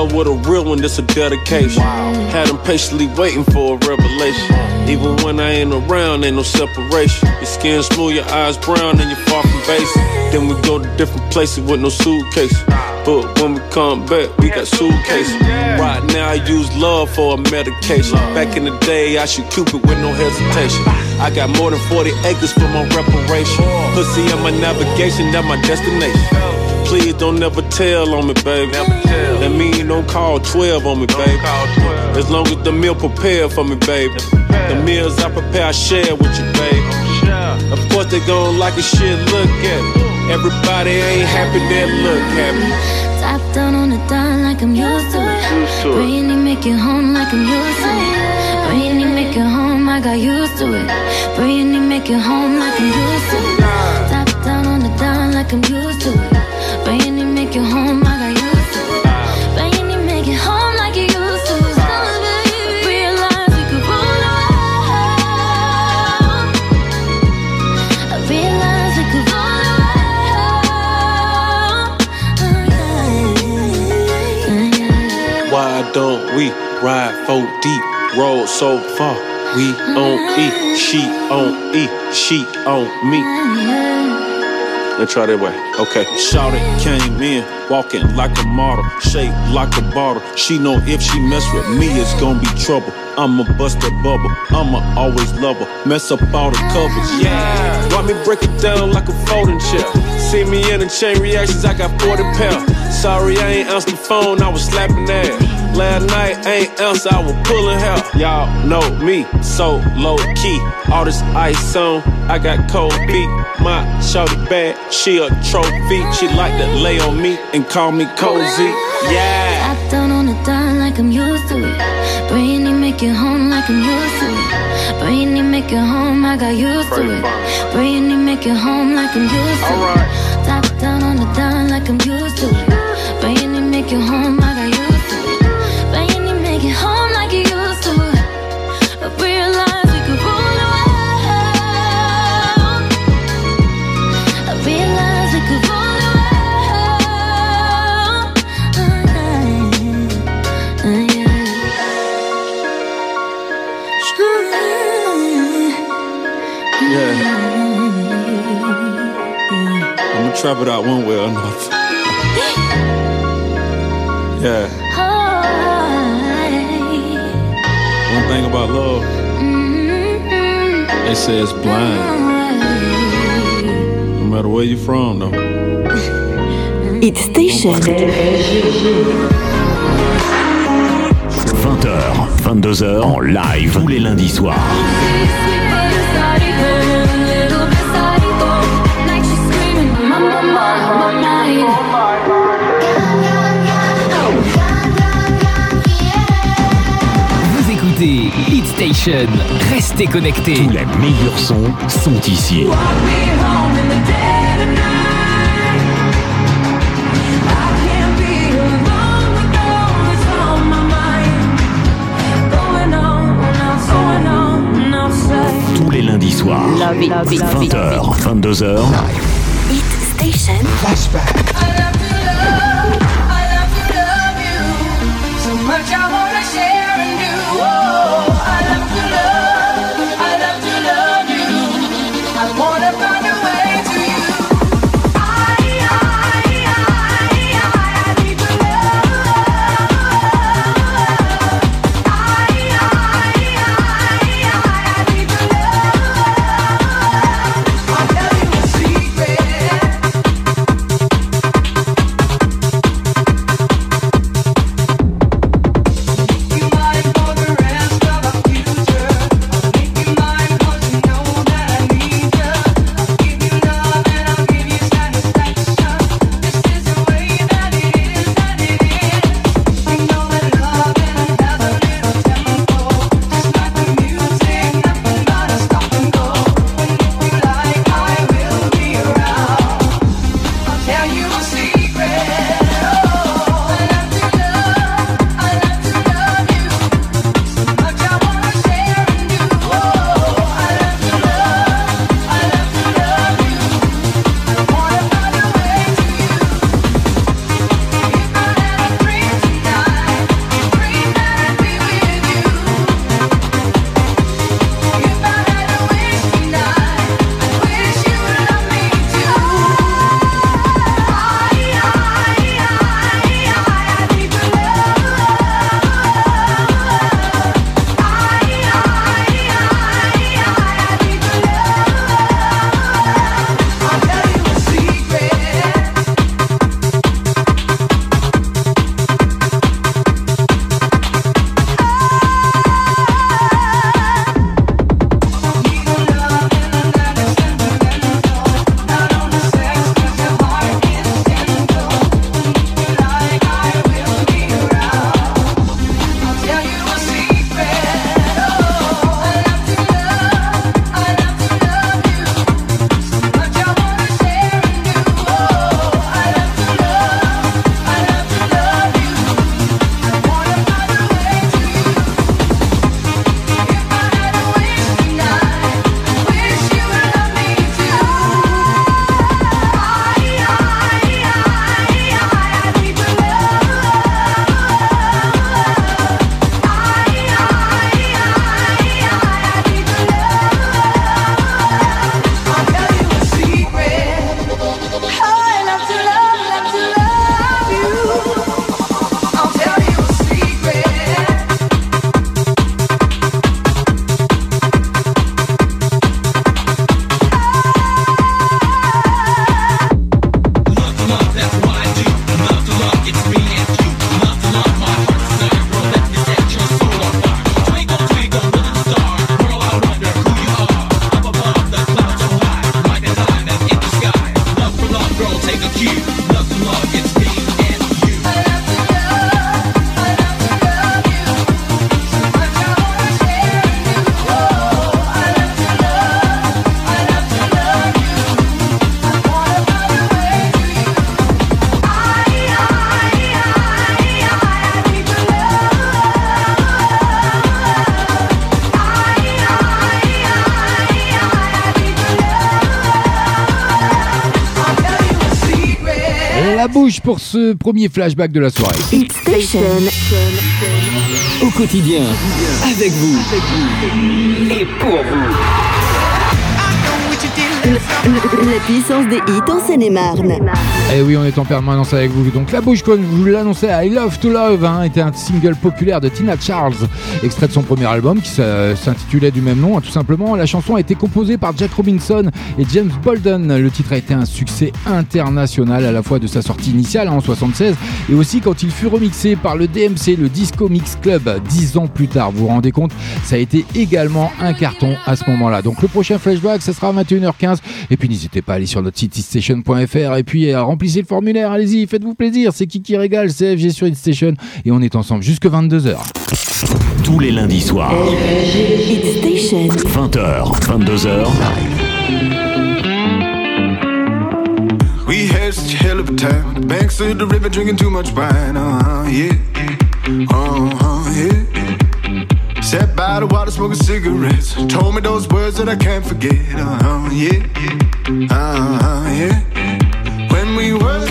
Fell with a real one, that's a dedication. Had him patiently waiting for a revelation. Even when I ain't around, ain't no separation. Your skin smooth, your eyes brown, and you're far from basic. Then we go to different places with no suitcase. But when we come back, we got suitcases. Right now, I use love for a medication. Back in the day, I should Cupid with no hesitation. I got more than 40 acres for my reparation. Pussy on my navigation, that my destination. Please don't never tell on me, baby. That mean you don't call 12 on me, baby. As long as the meal prepared for me, baby. The meals I prepare, I share with you, baby. Of course they gon' like a shit, look at me. Everybody ain't happy, they look happy. Top down on the dime like I'm used to it. Praying you make it home like I'm used to it. Praying you make it home, I got used to it. Praying you make it home like I'm used to it. Top down on the dime like I'm used to it. Don't we ride four deep, roll so far? We on E, she on E, she on me. Let's try that way. Okay. Shout it, came in, walking like a model, shaped like a bottle. She know if she mess with me, it's gonna be trouble. I'ma bust that bubble. I'ma always love her. Mess up all the covers. Yeah. Why me break it down like a folding chair? See me in the chain reactions, I got 40 pounds. Sorry, I ain't answered the phone, I was slapping ass. Last night, ain't else, I was pulling hair. Y'all know me, so low key. All this ice on, I got cold feet. My shorty bad, she a trophy. She like to lay on me and call me cozy. Yeah. Top down on the dime like I'm used to it. Praying you make it home like I'm used to it. Praying you make it home, I got used to it. Praying you make it home like I'm used to it. Top down on the dime like I'm used to it. Praying you make it home, trap it out one way or another. Yeah. One thing about love, they say it's blind. No matter where you from, though. Hit Station. 20h, 22h en live tous les lundis soirs. Station. Restez connectés. Tous les meilleurs sons sont ici. Tous les lundis soirs. Love it, love it, love it. 20h, 22h. Hit Station. Flashback. Share and do. Oh, I love to pour ce premier flashback de la soirée. Hit Station. Au quotidien, avec vous et pour vous. La puissance des hits en Seine-et-Marne. Eh oui, on est en permanence avec vous. Donc la bouche, comme vous l'annonçais, I Love to Love hein, était un single populaire de Tina Charles, extrait de son premier album qui s'intitulait du même nom. hein, tout simplement, la chanson a été composée par Jack Robinson et James Bolden. Le titre a été un succès international à la fois de sa sortie initiale hein, en 76 et aussi quand il fut remixé par le DMC, le Disco Mix Club, dix ans plus tard. Vous vous rendez compte, ça a été également un carton à ce moment-là. Donc le prochain flashback, ça sera à 21h15. Et puis n'hésitez pas à aller sur notre site station.fr et puis euh, remplissez le formulaire. Allez-y, faites-vous plaisir. C'est qui qui régale, c'est FG sur Station et on est ensemble jusque 22h. Tous les lundis soirs, Hit Station. 20h, 22h, We had such a hell of a time. Banks of the river drinking too much wine. Uh huh, yeah. Uh huh, yeah. Sat by the water smoking cigarettes. Told me those words that I can't forget. Uh huh, yeah. Uh huh, yeah. When we were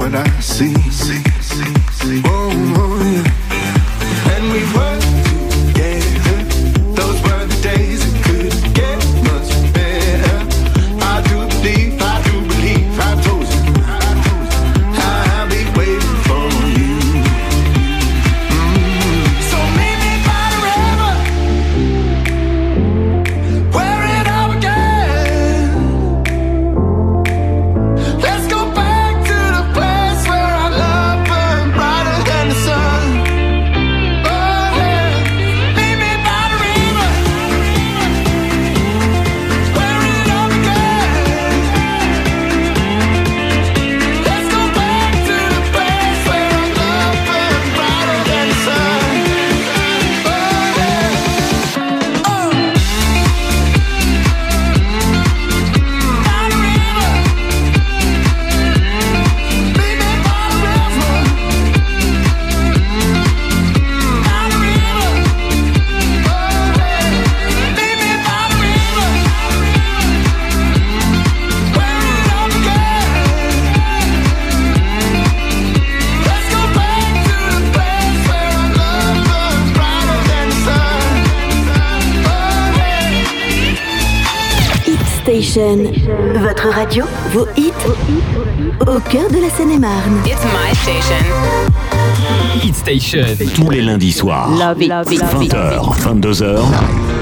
what I see. Seine-et-Marne. It's my station. Hit Station. tous les lundis soirs, Love it, love it, love it. 20h, 22h,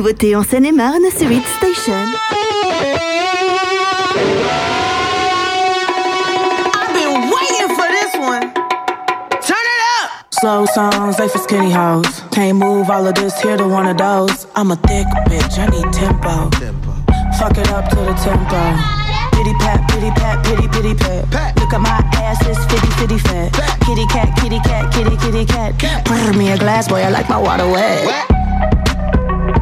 nouveauté en Seine-et-Marne sur Hit Station. I've been waiting for this one. Turn it up. Slow songs, they for skinny hoes. Can't move all of this here to one of those. I'm a thick bitch, I need tempo. Fuck it up to the tempo. Pity pat, pity pat, pity pity pat. Look at my ass, it's fitty fitty fat. Kitty cat, kitty cat, kitty kitty cat. Pour me a glass, boy, I like my water wet.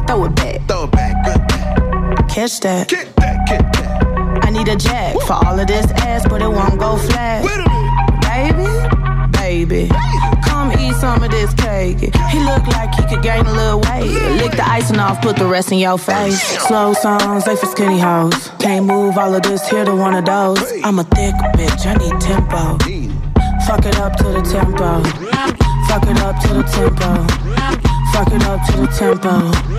Throw it back. Throw it back, good Catch that. Get that, get that. I need a jack for all of this ass, but it won't go flat. Baby, baby, come eat some of this cake. He look like he could gain a little weight. Lick the icing off, put the rest in your face. Slow songs, they for skinny hoes. Can't move all of this here to one of those. I'm a thick bitch, I need tempo. Fuck it up to the tempo. Fuck it up to the tempo. Fuck it up to the tempo.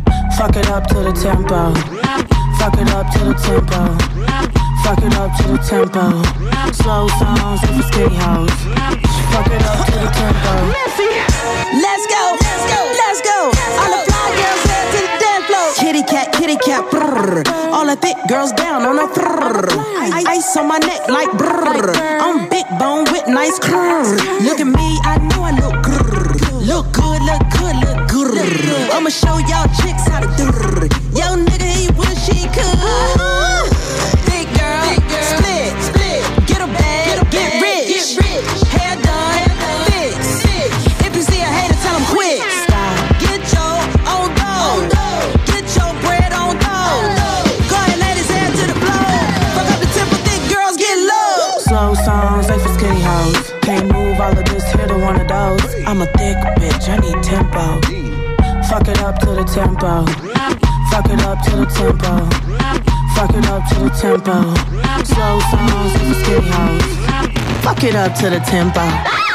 Fuck it up to the tempo. Fuck it up to the tempo. Fuck it up to the tempo. Slow songs, they for skinny hoes. Fuck it up to the tempo. Let's go, let's go, let's go. All the fly girls head to the dance floor. Kitty cat, kitty cat, brrr. All the thick girls down on the brrr. Ice on my neck like brrr. I'm big bone with nice curves. Look at me, I I'ma show y'all chicks how to do. Yo, nigga, he wish he could. Big girl, split, split. Get a bag, get, rich. Hair done, fix. If you see a hater, tell him quit. Get your own dough. Get your bread on dough. Go ahead, ladies, head to the floor. Fuck up the temple, thick girls get low. Slow songs, they for skinny hoes. Can't move all of this here to one of those. I'm a thick bitch, I need tempo. Fuck it up to the tempo. Fuck it up to the tempo. Fuck it up to the tempo. Slow songs, they for skinny hoes. Fuck it up to the tempo.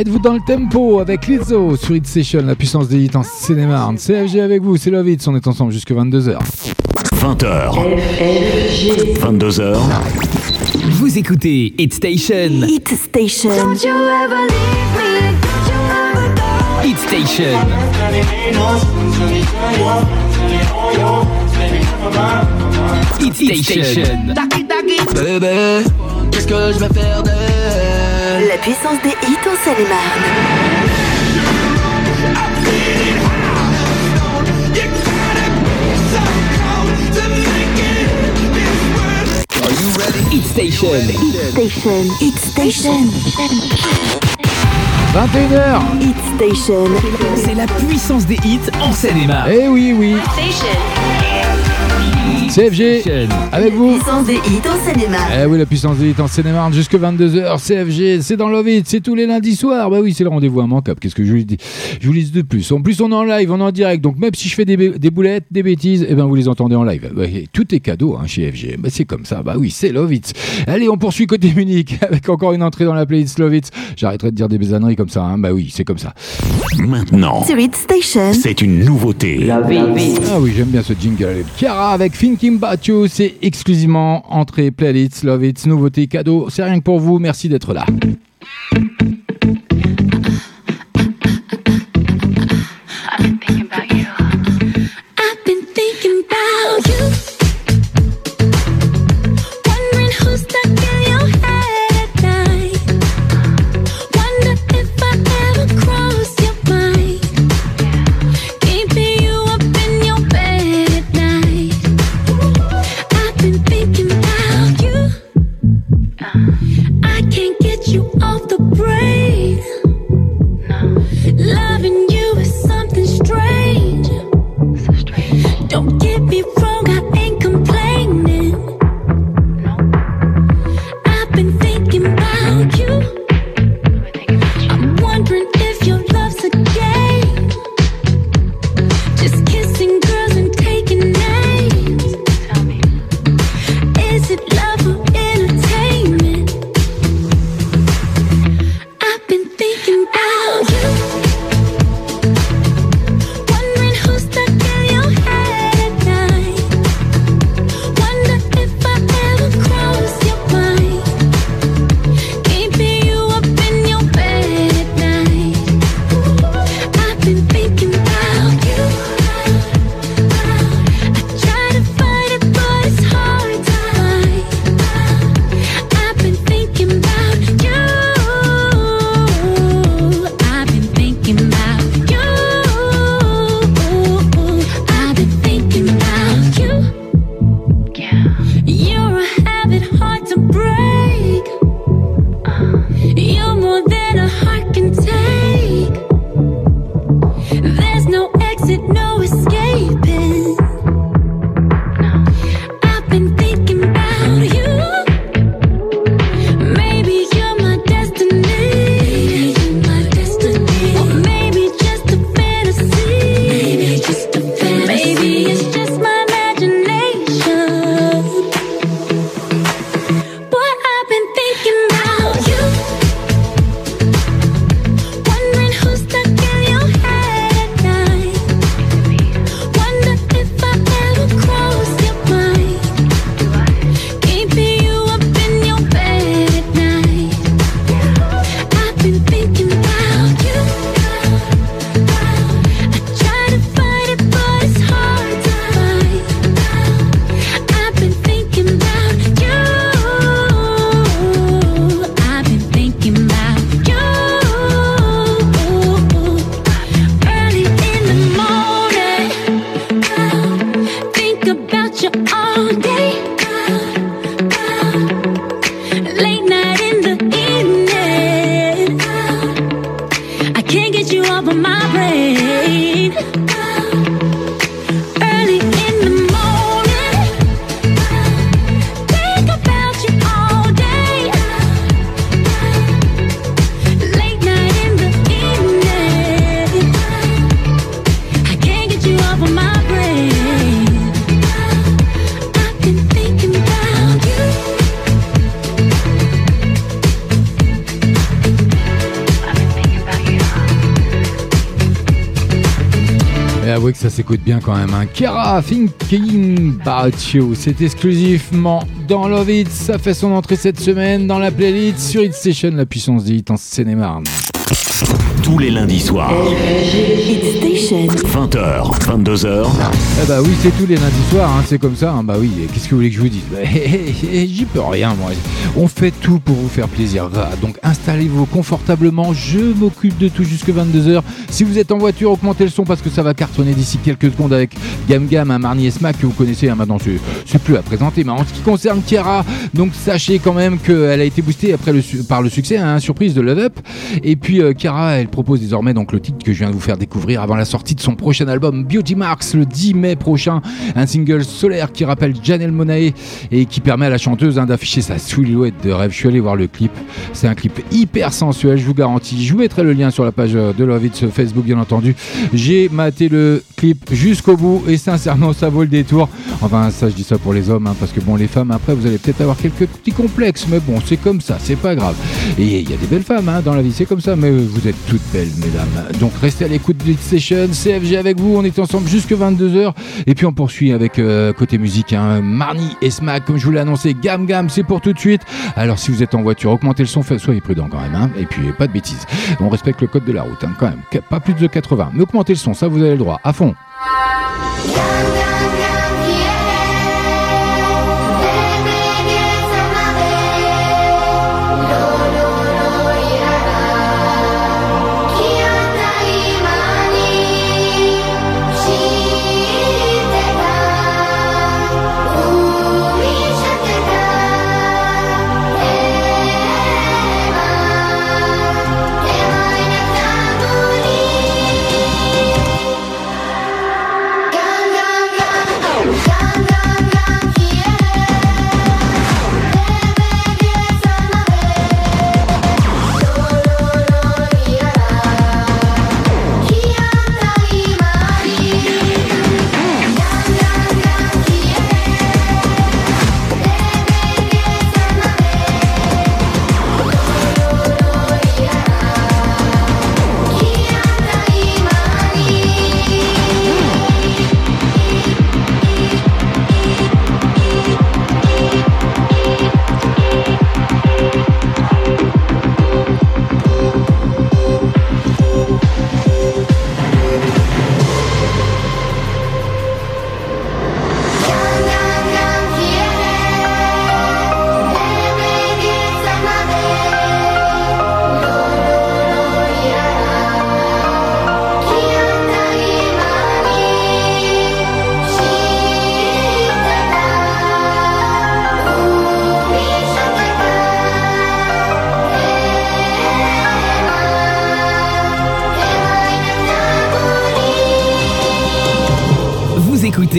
Êtes-vous dans le tempo avec Lizzo sur Hit Station, la puissance des hits en Seine-et-Marne CFG avec vous, c'est Love Hits, on est ensemble jusque 22h. 20h. 22h. Vous écoutez Hit Station. Hit Station. Hit Station. Hit Station. Bébé, qu'est-ce que je vais faire La puissance des hits en Seine-et-Marne. Hit Station. Station. Hit Station. 21h Hit Station. C'est la puissance des hits en Seine-et-Marne. Eh oui, oui. Station. CFG, avec vous. Puissance des hits en Seine-et-Marne. Eh oui, la puissance des hits en Seine-et-Marne jusque 22h. CFG, c'est dans Love It, c'est tous les lundis soirs. Bah oui, c'est le rendez-vous immanquable. Qu'est-ce que je vous dis? Je vous dis de plus. En plus, on est en live, on est en direct. Donc même si je fais des, boulettes, des bêtises, eh ben vous les entendez en live. Bah, tout est cadeau hein, chez FG. Bah, c'est comme ça. Bah oui, c'est Love It. Allez, on poursuit côté Munich avec encore une entrée dans la playlist Love It. J'arrêterai de dire des bésanneries comme ça. hein. Bah oui, c'est comme ça. Maintenant, c'est une nouveauté. Ah oui, j'aime bien ce jingle. Chiara avec Thinking About c'est exclusivement entrée playlist Love It, nouveauté, cadeau. C'est rien que pour vous. Merci d'être là. Et avouez que ça s'écoute bien quand même. Hein. Kara Thinking About You, c'est exclusivement dans Love It. Ça fait son entrée cette semaine dans la playlist sur Hit Station, la puissance des hits en Seine-et-Marne. Tous les lundis soirs. 20h, 22h. Eh bah oui, c'est tous les lundis soirs, hein, c'est comme ça. hein. Bah oui, qu'est-ce que vous voulez que je vous dise? Bah, J'y peux rien, moi. On fait tout pour vous faire plaisir. Donc installez-vous confortablement. Je m'occupe de tout jusque 22h. Si vous êtes en voiture, augmentez le son parce que ça va cartonner d'ici quelques secondes avec Gam Gam, un Marnie et Smack que vous connaissez hein, maintenant. C'est- C'est plus à présenter. Mais en ce qui concerne Kiara, donc sachez quand même qu'elle a été boostée après le par le succès, hein, surprise de Love Up. Et puis euh, Kiara, elle propose désormais donc le titre que je viens de vous faire découvrir avant la sortie de son prochain album Beauty Marks le 10 mai prochain. Un single solaire qui rappelle Janelle Monae et qui permet à la chanteuse hein, d'afficher sa silhouette de rêve. Je suis allé voir le clip. C'est un clip hyper sensuel, je vous garantis. Je vous mettrai le lien sur la page de Love It sur Facebook, bien entendu. J'ai maté le clip jusqu'au bout et sincèrement, ça vaut le détour. Enfin, ça, je dis ça pour les hommes, hein, parce que bon, les femmes, après, vous allez peut-être avoir quelques petits complexes, mais bon, c'est comme ça, c'est pas grave. Et il y a des belles femmes hein, dans la vie, c'est comme ça, mais vous êtes belles, mesdames. Donc, restez à l'écoute de Session, CFG avec vous, on est ensemble jusque 22h, et puis on poursuit avec euh, côté musique, hein, Marnie et Smack, comme je vous l'ai annoncé, Gam Gam, c'est pour tout de suite. Alors, si vous êtes en voiture, augmentez le son, soyez prudents quand même, hein, et puis pas de bêtises. On respecte le code de la route, hein, quand même, pas plus de 80, mais augmentez le son, ça vous avez le droit, à fond.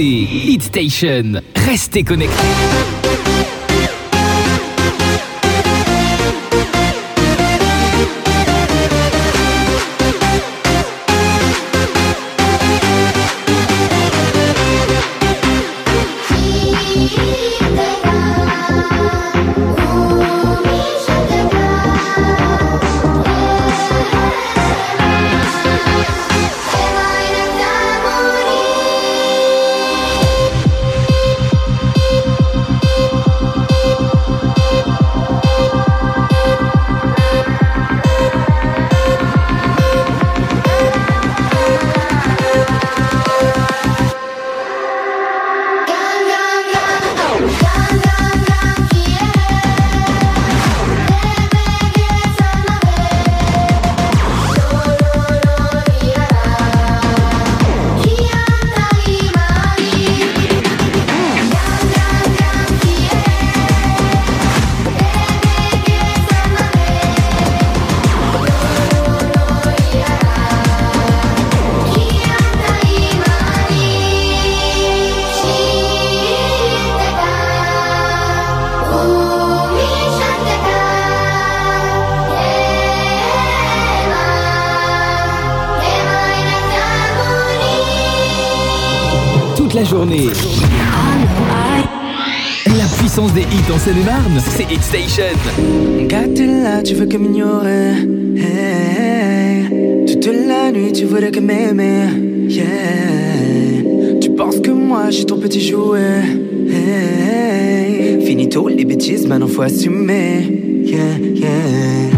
Écoutez Station. Restez connectés. Seine-et-Marne, c'est Hit Station. Gars, t'es là, tu veux que m'ignorer. Hey, toute la nuit, tu voudrais que m'aimer. Yeah. Tu penses que moi, je suis ton petit jouet. Hey, finito les bêtises, maintenant faut assumer. Yeah, yeah.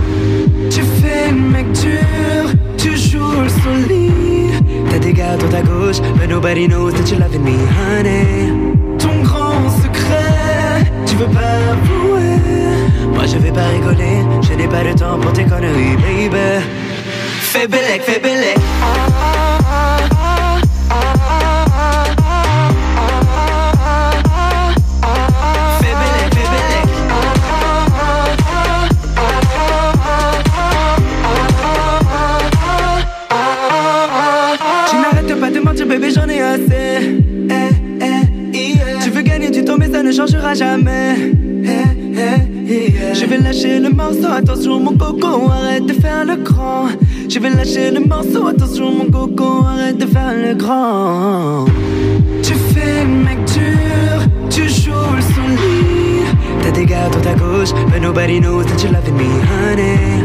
Tu fais le mec dur, tu joues le solide. T'as des gars dans ta gauche, but nobody knows that you loving me, honey. Je vais pas rigoler, je n'ai pas le temps pour tes conneries, baby. Fais bellec, fais bellec. Je vais lâcher le morceau, attention mon coco, arrête de faire le grand. Tu fais le mec dur, tu joues le solide. T'as des gars à ta gauche, but nobody knows that you're loving me, honey.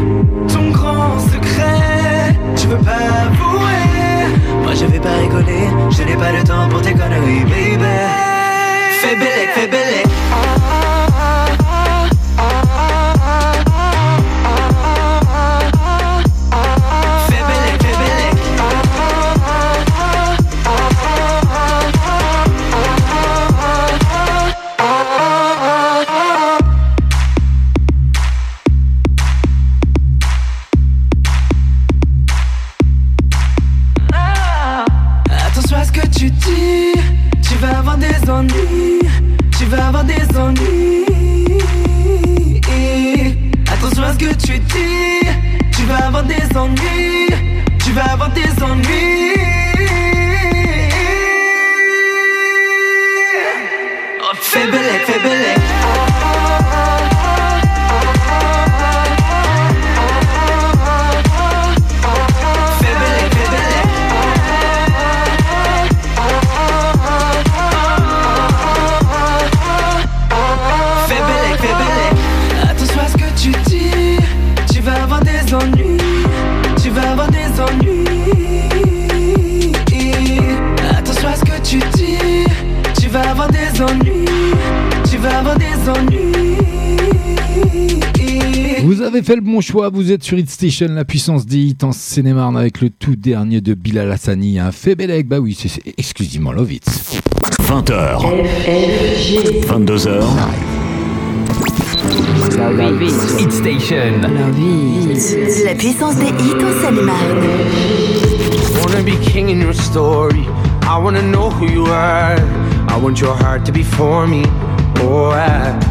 Ton grand secret, tu veux pas avouer. Moi je vais pas rigoler, je n'ai pas le temps pour tes conneries, baby. Fais bellec, fais bellec. Avez fait le bon choix, vous êtes sur Hit Station, la puissance des hits en Seine-et-Marne avec le tout dernier de Bilal Hassani, un Bellec, bah oui, c'est exclusivement Love It. 20h. 22h. Hit Station. La puissance des hits en Seine-et-Marne. Wanna be king in your story. I wanna know who you are. I want your heart to be for me. Oh, I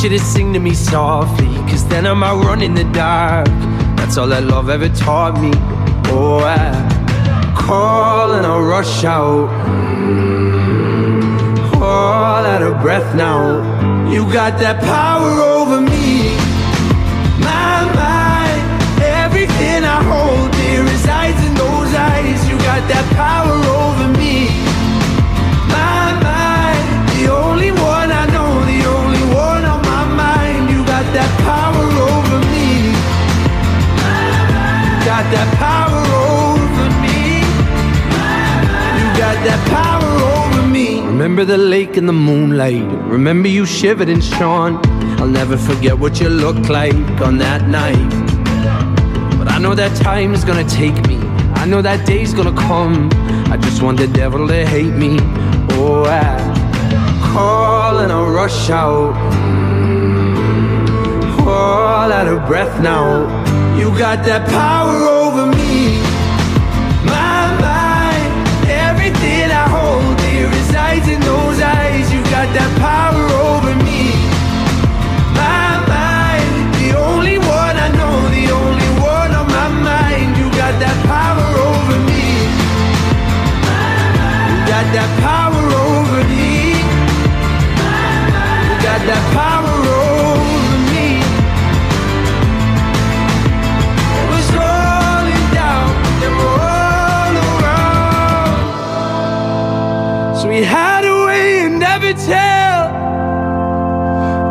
want you to sing to me softly. Cause then I'm out running the dark. That's all that love ever taught me. Oh, I call and I'll rush out. All out of breath now. You got that power over me. My mind, everything I hold dear resides in those eyes. You got that power over me. That power over me. You got that power over me. Remember the lake in the moonlight. Remember you shivered and shone. I'll never forget what you looked like on that night. But I know that time is gonna take me. I know that day's gonna come. I just want the devil to hate me. Oh, I call and I rush out. All out of breath now. You got that power that power over me. My mind, the only one I know, the only one on my mind. You got that power over me. You got that power over me. You got that power over me. Was rolling down, and all around. We had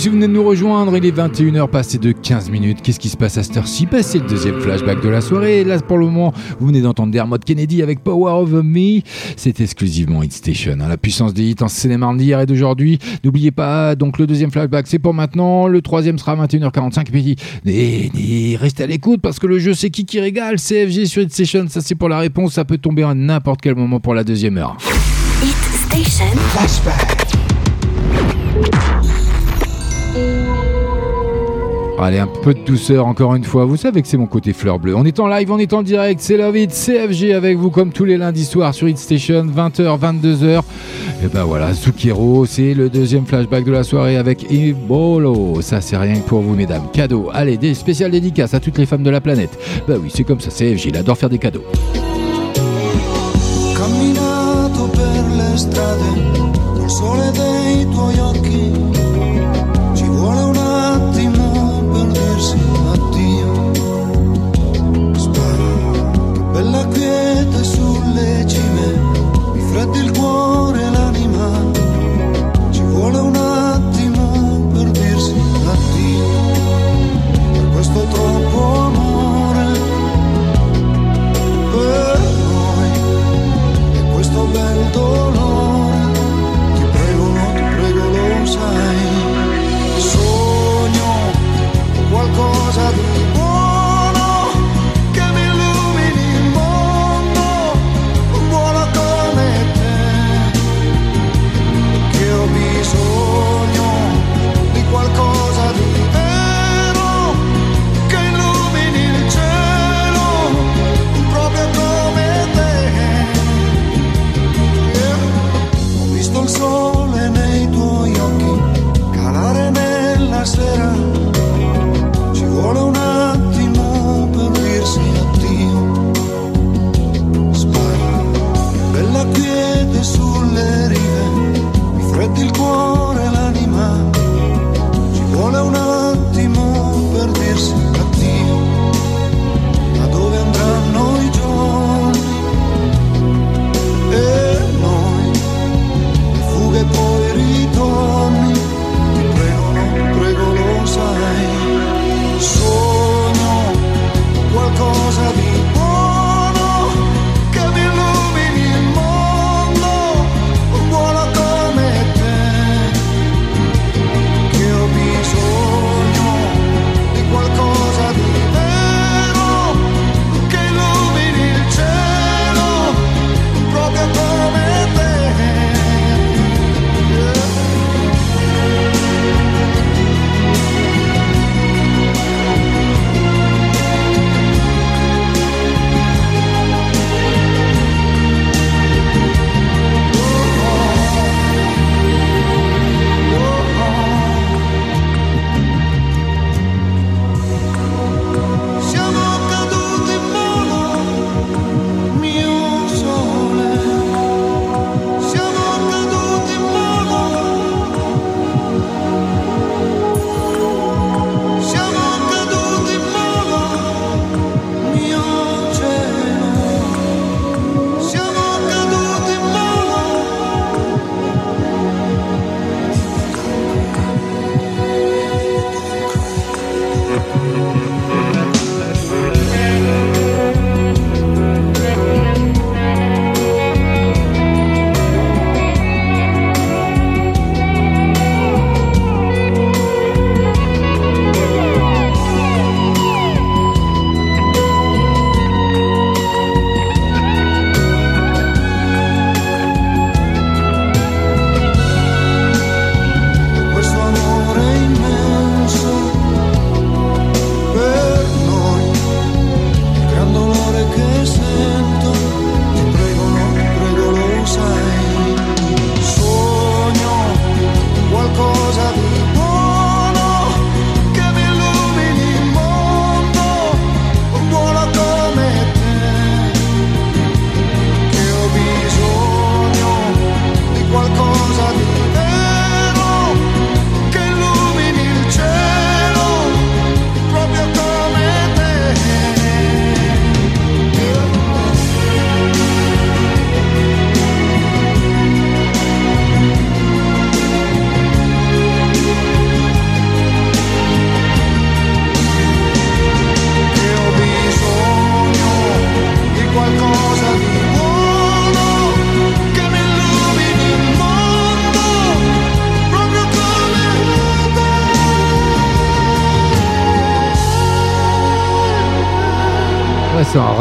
si vous venez de nous rejoindre, il est 21h passé de 15 minutes. Qu'est-ce qui se passe à cette heure-ci? Bah, C'est le deuxième flashback de la soirée. Et là, pour le moment, vous venez d'entendre Dermot Kennedy avec Power of Me. C'est exclusivement Hit Station. hein. La puissance des hits en cinéma d'hier et d'aujourd'hui. N'oubliez pas, donc le deuxième flashback, c'est pour maintenant. Le troisième sera à 21h45. Et puis, restez à l'écoute parce que le jeu, c'est qui qui régale? CFG sur Hit Station. Ça, c'est pour la réponse. Ça peut tomber à n'importe quel moment pour la deuxième heure. Hit Station. Flashback. Allez, un peu de douceur encore une fois. Vous savez que c'est mon côté fleur bleue. On est en live, on est en direct. C'est Love It, CFG avec vous comme tous les lundis soirs sur Hit Station, 20h, 22h. Et ben voilà, Zucchero, c'est le deuxième flashback de la soirée avec Ebolo. Ça, c'est rien que pour vous, mesdames. Cadeau. Allez, des spéciales dédicaces à toutes les femmes de la planète. Bah oui, c'est comme ça, CFG, il adore faire des cadeaux. camminato per le col sole dei tuoi. Dirsi addio. Sparo, che bella quiete sulle cime, mi freddi il cuore l'anima. Ci vuole un attimo per dirsi addio. Per questo troppo amore per noi e questo bel dolore ti prego ti prego lo sai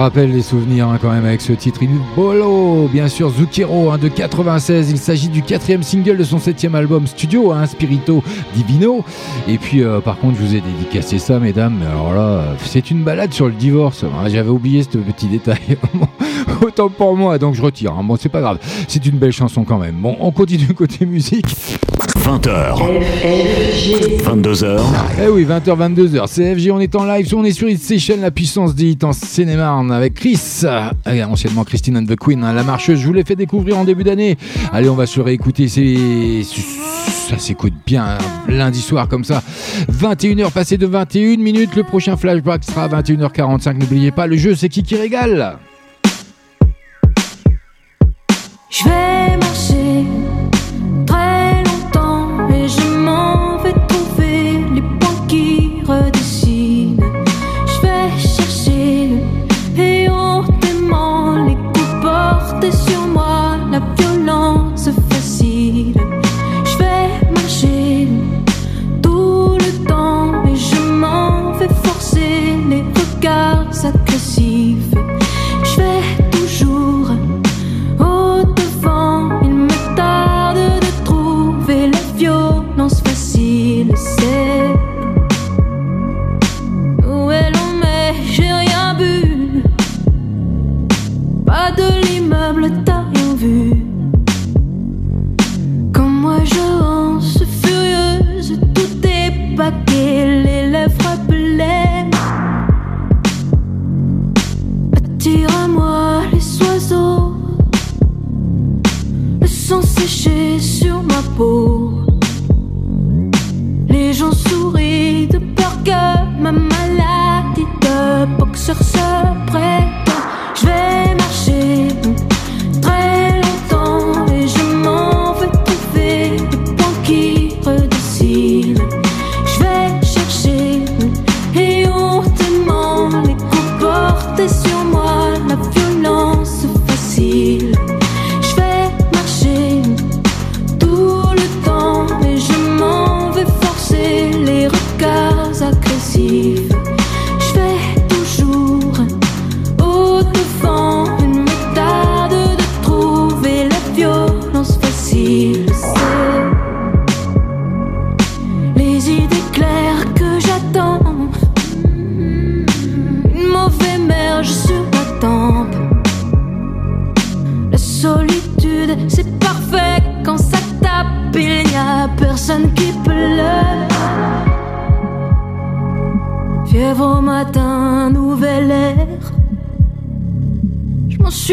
rappelle les souvenirs hein, quand même avec ce titre. Il Bolo, bien sûr, Zucchero hein, de 96. Il s'agit du quatrième single de son septième album studio, hein, Spirito Divino. Et puis, euh, par contre, je vous ai dédicacé ça, mesdames. Alors là, c'est une balade sur le divorce. Ah, J'avais oublié ce petit détail. Autant pour moi, donc je retire. hein. Bon, c'est pas grave. C'est une belle chanson quand même. Bon, on continue côté musique. 20h. 22h. Eh oui, 20h, 22h. CFG, on est en live. On est sur Station, la puissance hits en Seine-et-Marne avec Chris, euh, anciennement Christine and the Queen, hein, la marcheuse. Je vous l'ai fait découvrir en début d'année. Allez, on va se réécouter. C'est. Ça s'écoute bien hein, lundi soir comme ça. 21h passé de 21 minutes. Le prochain flashback sera à 21h45. N'oubliez pas, le jeu, c'est qui qui régale Je vais marcher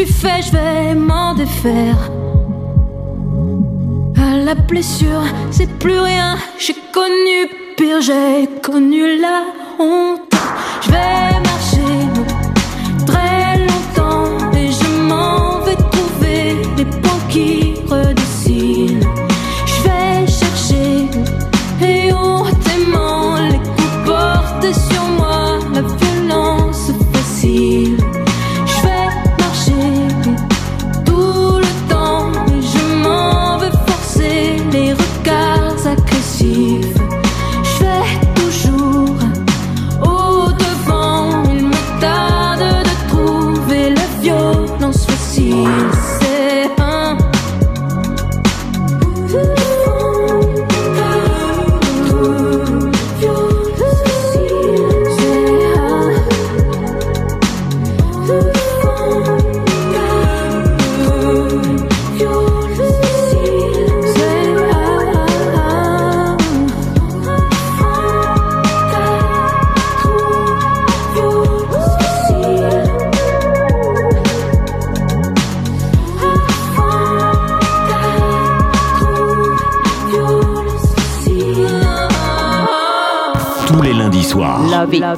suis fait, je vais m'en défaire. La blessure, c'est plus rien. J'ai connu pire, j'ai connu la honte. Je vais marcher très longtemps et je m'en vais trouver les points qui redessinent.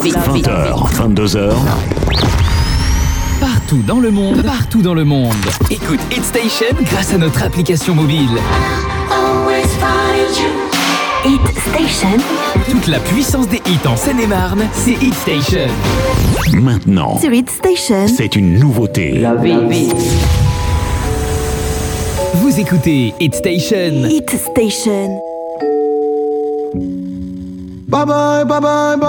It. 20h, 22h. Partout dans le monde, partout dans le monde. Écoute Hit Station grâce à notre application mobile. Hit Station. Toute la puissance des hits en Seine-et-Marne, c'est Hit Station. Maintenant, Sur Hit Station. c'est une nouveauté. Vous écoutez Hit Station. Hit Station. Bye bye, bye bye, bye.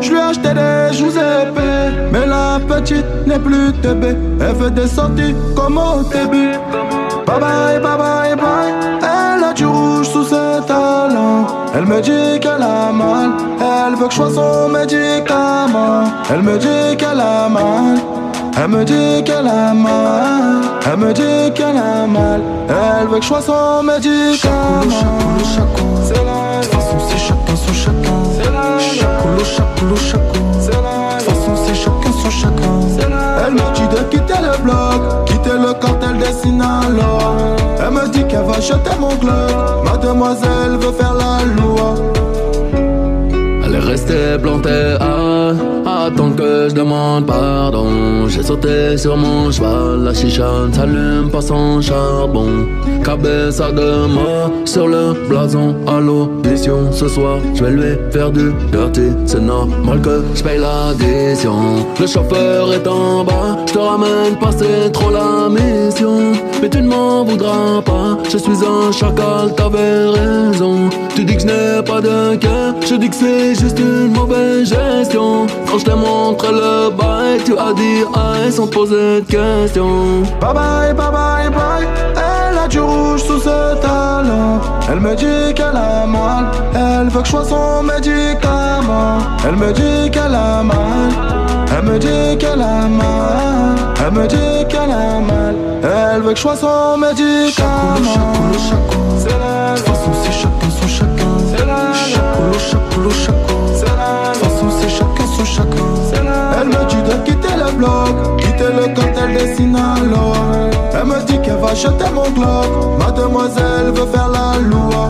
Je lui ai acheté des joues épais. Mais la petite n'est plus TB. Elle fait des sorties comme au début. Bye bye, bye bye, bye. Elle a du rouge sous ses talons. Elle me dit qu'elle a mal. Elle veut que je sois son médicament. Elle me dit qu'elle a mal. Elle me dit qu'elle a mal. Elle me dit qu'elle a mal. Elle veut que je sois son médicament. C'est la Chacoulou, la De toute façon, c'est chacun son chacun. Elle me dit de quitter le bloc, quitter le cartel des Sinaloa. Elle me dit qu'elle va jeter mon globe. Mademoiselle veut faire la loi. Elle est restée plantée à attendre que je demande pardon. J'ai sauté sur mon cheval, la chicha ne s'allume pas sans charbon. Cabeza de mort sur le blason à l'audition. Ce soir, je vais lui faire du dirty. C'est normal que je paye l'addition. Le chauffeur est en bas, je te ramène pas, c'est trop la mission. Mais tu ne m'en voudras pas, je suis un chacal, t'avais raison. Tu dis que je n'ai pas de cœur, je dis que c'est juste une mauvaise gestion. Quand t'ai montré le bail, tu as dit aïe sans poser de questions. Bye bye, bye bye, bye. Elle a du rouge sous ses talons. Elle me dit qu'elle a mal. Elle veut que je sois son médicament. Elle me dit qu'elle a mal. Elle me dit qu'elle a mal. Elle me dit qu'elle a mal. Elle veut que je sois son médicament. C'est la façon, c'est chacun son chacun. C'est la chacun. De toute façon, c'est chacun chacun. Elle me dit de quitter le bloc, quitter le cartel des Sinaloa. Elle me dit qu'elle va jeter mon globe. Mademoiselle veut faire la loi.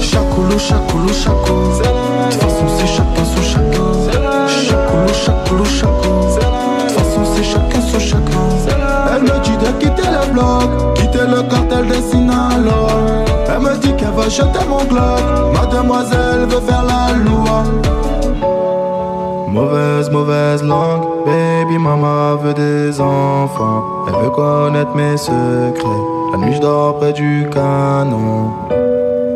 Chacoulou, chacoulou, chacoulou. De toute façon, c'est chacun son chacun. Chacoulou, chacoulou, chacoulou. De toute façon, c'est chacun son chacun. Elle me dit de quitter le bloc, quitter le cartel des Sinaloa. Elle me dit qu'elle va jeter mon globe. Mademoiselle veut faire la loi. Mauvaise, mauvaise langue, baby mama veut des enfants. Elle veut connaître mes secrets. La nuit je dors près du canon.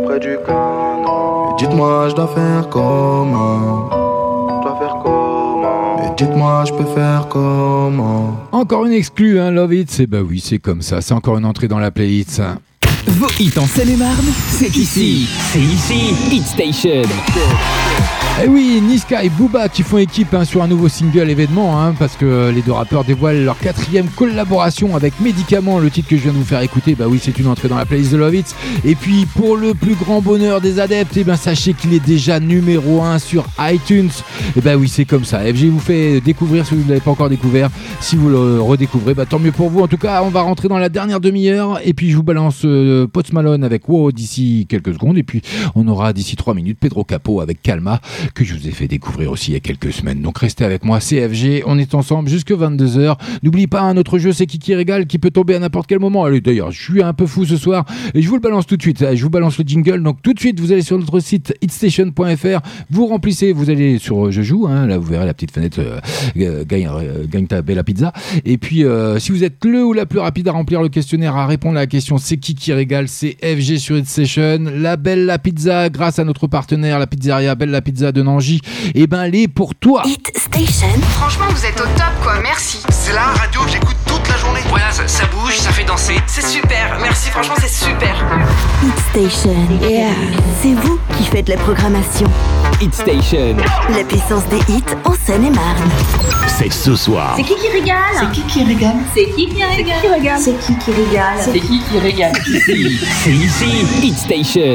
Près du canon. Mais dites-moi, je dois faire comment? Je dois faire comment? Mais dites-moi, je peux faire comment? Encore une exclue, hein, Love It. C'est bah oui, c'est comme ça. C'est encore une entrée dans la playlist. ça. Vos hits en Seine-et-Marne, c'est ici. C'est ici. Hit Station. Eh oui, Niska et Booba qui font équipe hein, sur un nouveau single événement, hein, parce que les deux rappeurs dévoilent leur quatrième collaboration avec Médicament, le titre que je viens de vous faire écouter. Bah oui, c'est une entrée dans la playlist de Love It. Et puis pour le plus grand bonheur des adeptes, eh ben sachez qu'il est déjà numéro 1 sur iTunes. Et bah oui, c'est comme ça. FG vous fait découvrir si vous ne l'avez pas encore découvert. Si vous le redécouvrez, bah tant mieux pour vous. En tout cas, on va rentrer dans la dernière demi-heure et puis je vous balance euh, Malone avec Wow d'ici quelques secondes et puis on aura d'ici 3 minutes Pedro Capo avec Calma que je vous ai fait découvrir aussi il y a quelques semaines. Donc restez avec moi, CFG, on est ensemble jusque 22h. N'oubliez pas, un autre jeu, c'est qui régale, qui peut tomber à n'importe quel moment. Allez, d'ailleurs, je suis un peu fou ce soir et je vous le balance tout de suite. Je vous balance le jingle. Donc tout de suite, vous allez sur notre site hitstation.fr, vous remplissez, vous allez sur Je joue, hein, là vous verrez la petite fenêtre euh, gagne, euh, gagne ta bella pizza. Et puis, euh, si vous êtes le ou la plus rapide à remplir le questionnaire, à répondre à la question c'est qui qui régale, c'est FG sur Hitstation. La Bella Pizza, grâce à notre partenaire, la pizzeria Bella Pizza de Nangy, et ben elle est pour toi. Station. Franchement, vous êtes au top, quoi. Merci. C'est la radio que j'écoute toute la journée. Voilà, ça, ça bouge, ça fait danser. C'est super. Merci, franchement, c'est super. Hit Station. C'est vous qui faites la programmation. Hit Station. La puissance des hits en Seine-et-Marne. C'est ce soir. C'est qui qui régale C'est qui qui régale C'est qui qui régale C'est qui qui régale C'est qui qui régale. C'est ici. Hit Station.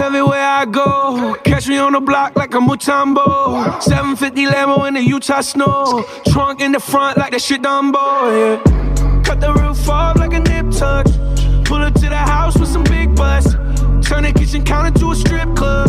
Everywhere I go, catch me on the block like a Mutombo. 750 Lambo in the Utah snow. Trunk in the front like that shit Dumbo, yeah. Cut the roof off like a nip tuck. Pull up to the house with some big butts. Turn the kitchen counter to a strip club.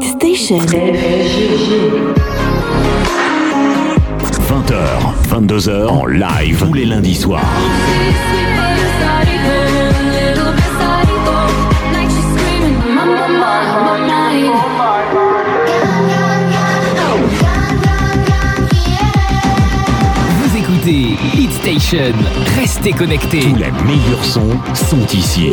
Station. 20h, 22h en live tous les lundis soirs. Vous écoutez Hit Station. Restez connectés. Tous les meilleurs sons sont ici.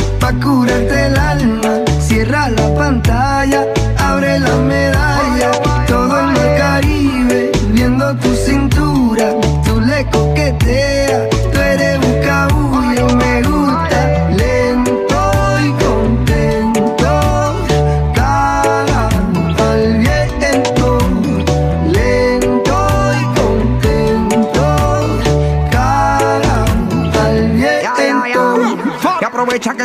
pa curarte el alma. Cierra la pantalla, abre la medalla. Todo en el Caribe, viendo tu cintura. Tú le coqueteas,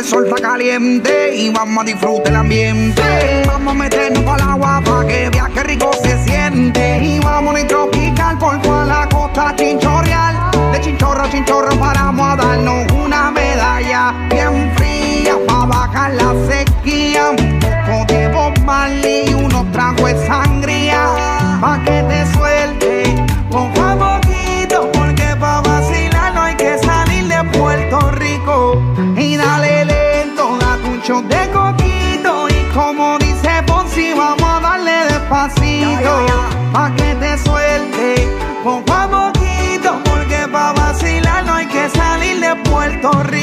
sol está caliente y vamos a disfrutar el ambiente. Vamos a meternos para el agua para que qué rico se siente. Y vamos a tropical por toda la costa chinchorreal. De chinchorro a chinchorro paramos a darnos una medalla bien fría para bajar la sequía. Un poco de y unos tragos de sangría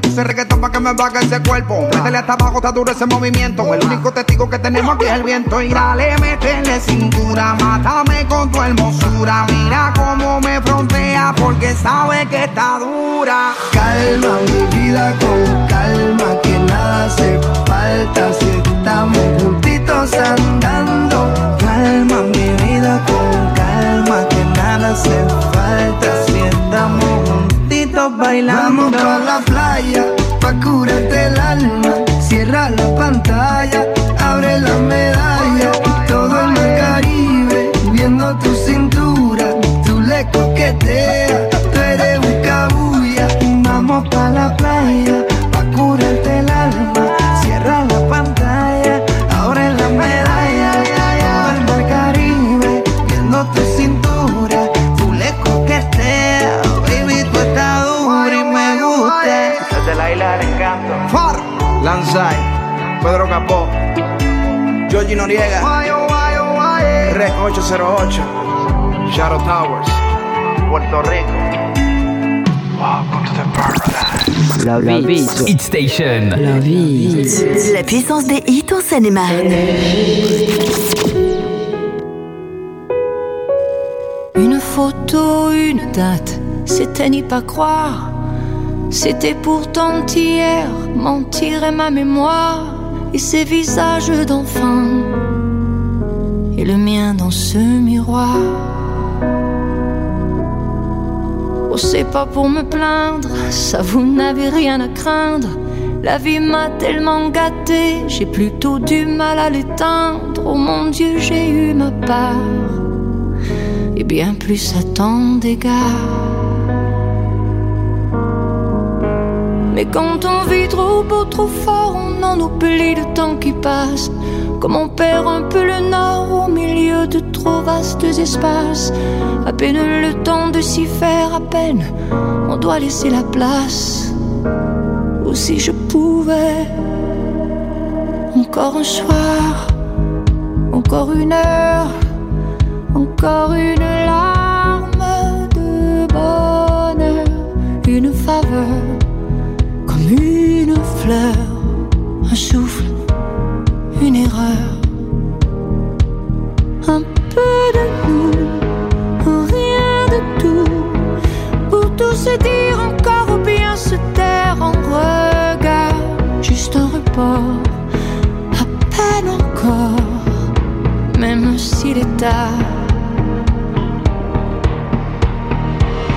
Puse reggaetón para que me baje ese cuerpo. Métele hasta abajo, está duro ese movimiento. El único testigo que tenemos aquí es el viento. Y dale, métele cintura, mátame con tu hermosura. Mira cómo me frontea porque sabe que está dura. Calma mi vida con calma que nada hace falta si estamos juntitos andando. Calma mi vida con calma que nada hace falta si Vamos pa la playa pa curarte el alma. Noriega, Rec 808, Shadow Towers, Puerto Rico. Welcome to the paradise. La vie. Hit Station. La vie. La puissance des hits en Seine-et-Marne. Une photo, une date, c'était n'y pas croire. C'était pourtant hier, mentir est ma mémoire. Et ces visages d'enfants, et le mien dans ce miroir. Oh, c'est pas pour me plaindre, ça vous n'avez rien à craindre. La vie m'a tellement gâté, j'ai plutôt du mal à l'éteindre. Oh mon Dieu, j'ai eu ma part, et bien plus à tant d'égards. Mais quand on vit trop beau, trop fort, on en oublie le temps qui passe. Comme on perd un peu le nord au milieu de trop vastes espaces. À peine le temps de s'y faire, à peine on doit laisser la place. Ou si je pouvais, encore un soir, encore une heure, encore une larme de bonheur, une faveur comme une fleur,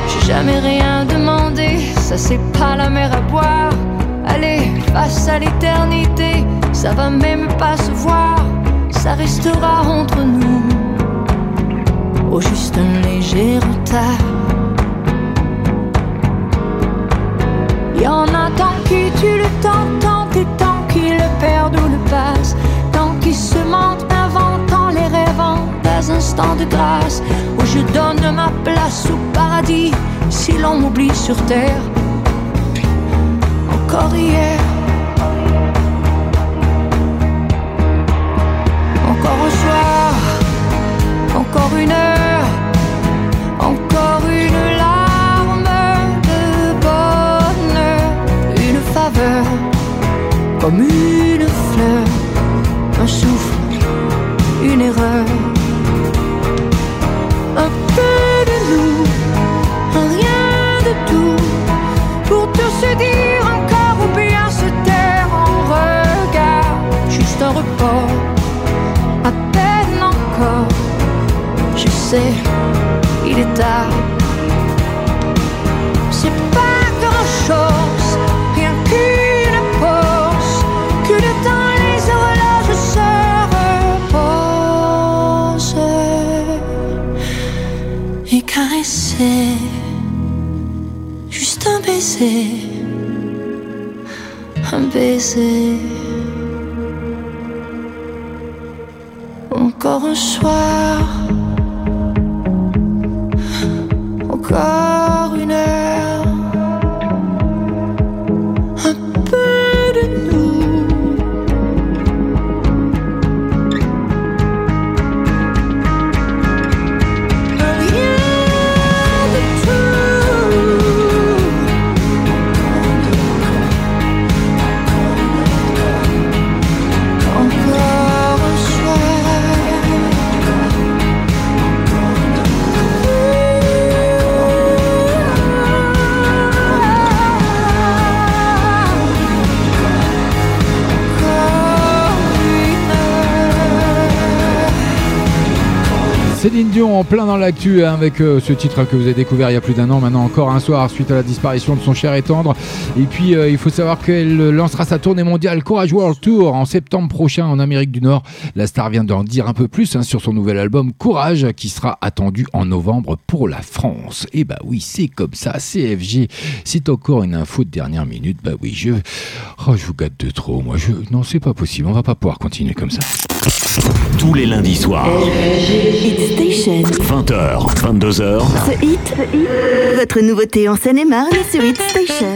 J'ai jamais rien demandé, ça c'est pas la mer à boire. Allez, face à l'éternité, ça va même pas se voir, ça restera entre nous. Oh, juste un léger retard. Y en a tant qui tuent le temps, tant et tant qui le perdent ou le passent, instants de grâce où je donne ma place au paradis si l'on m'oublie sur terre. Encore hier, encore un soir, encore une heure, encore une larme de bonheur, une faveur. Comme une il est tard. C'est pas grand chose, rien qu'une pause, que le temps les horloges se reposent et caresser. Juste un baiser, un baiser. Encore un soir, en plein dans l'actu hein, avec euh, ce titre que vous avez découvert il y a plus d'un an, maintenant encore un soir suite à la disparition de son cher et tendre. Et puis euh, il faut savoir qu'elle lancera sa tournée mondiale Courage World Tour en septembre prochain en Amérique du Nord. La star vient d'en dire un peu plus hein, sur son nouvel album Courage qui sera attendu en novembre pour la France. Et bah oui, c'est comme ça, CFG, c'est encore une info de dernière minute. Bah oui, je, oh, je vous gâte de trop. Moi, je, non, c'est pas possible. On va pas pouvoir continuer comme ça. Tous les lundis soirs, Hit Station. 20h, 22h, Ce hit, votre nouveauté en Seine-et-Marne sur Hit Station.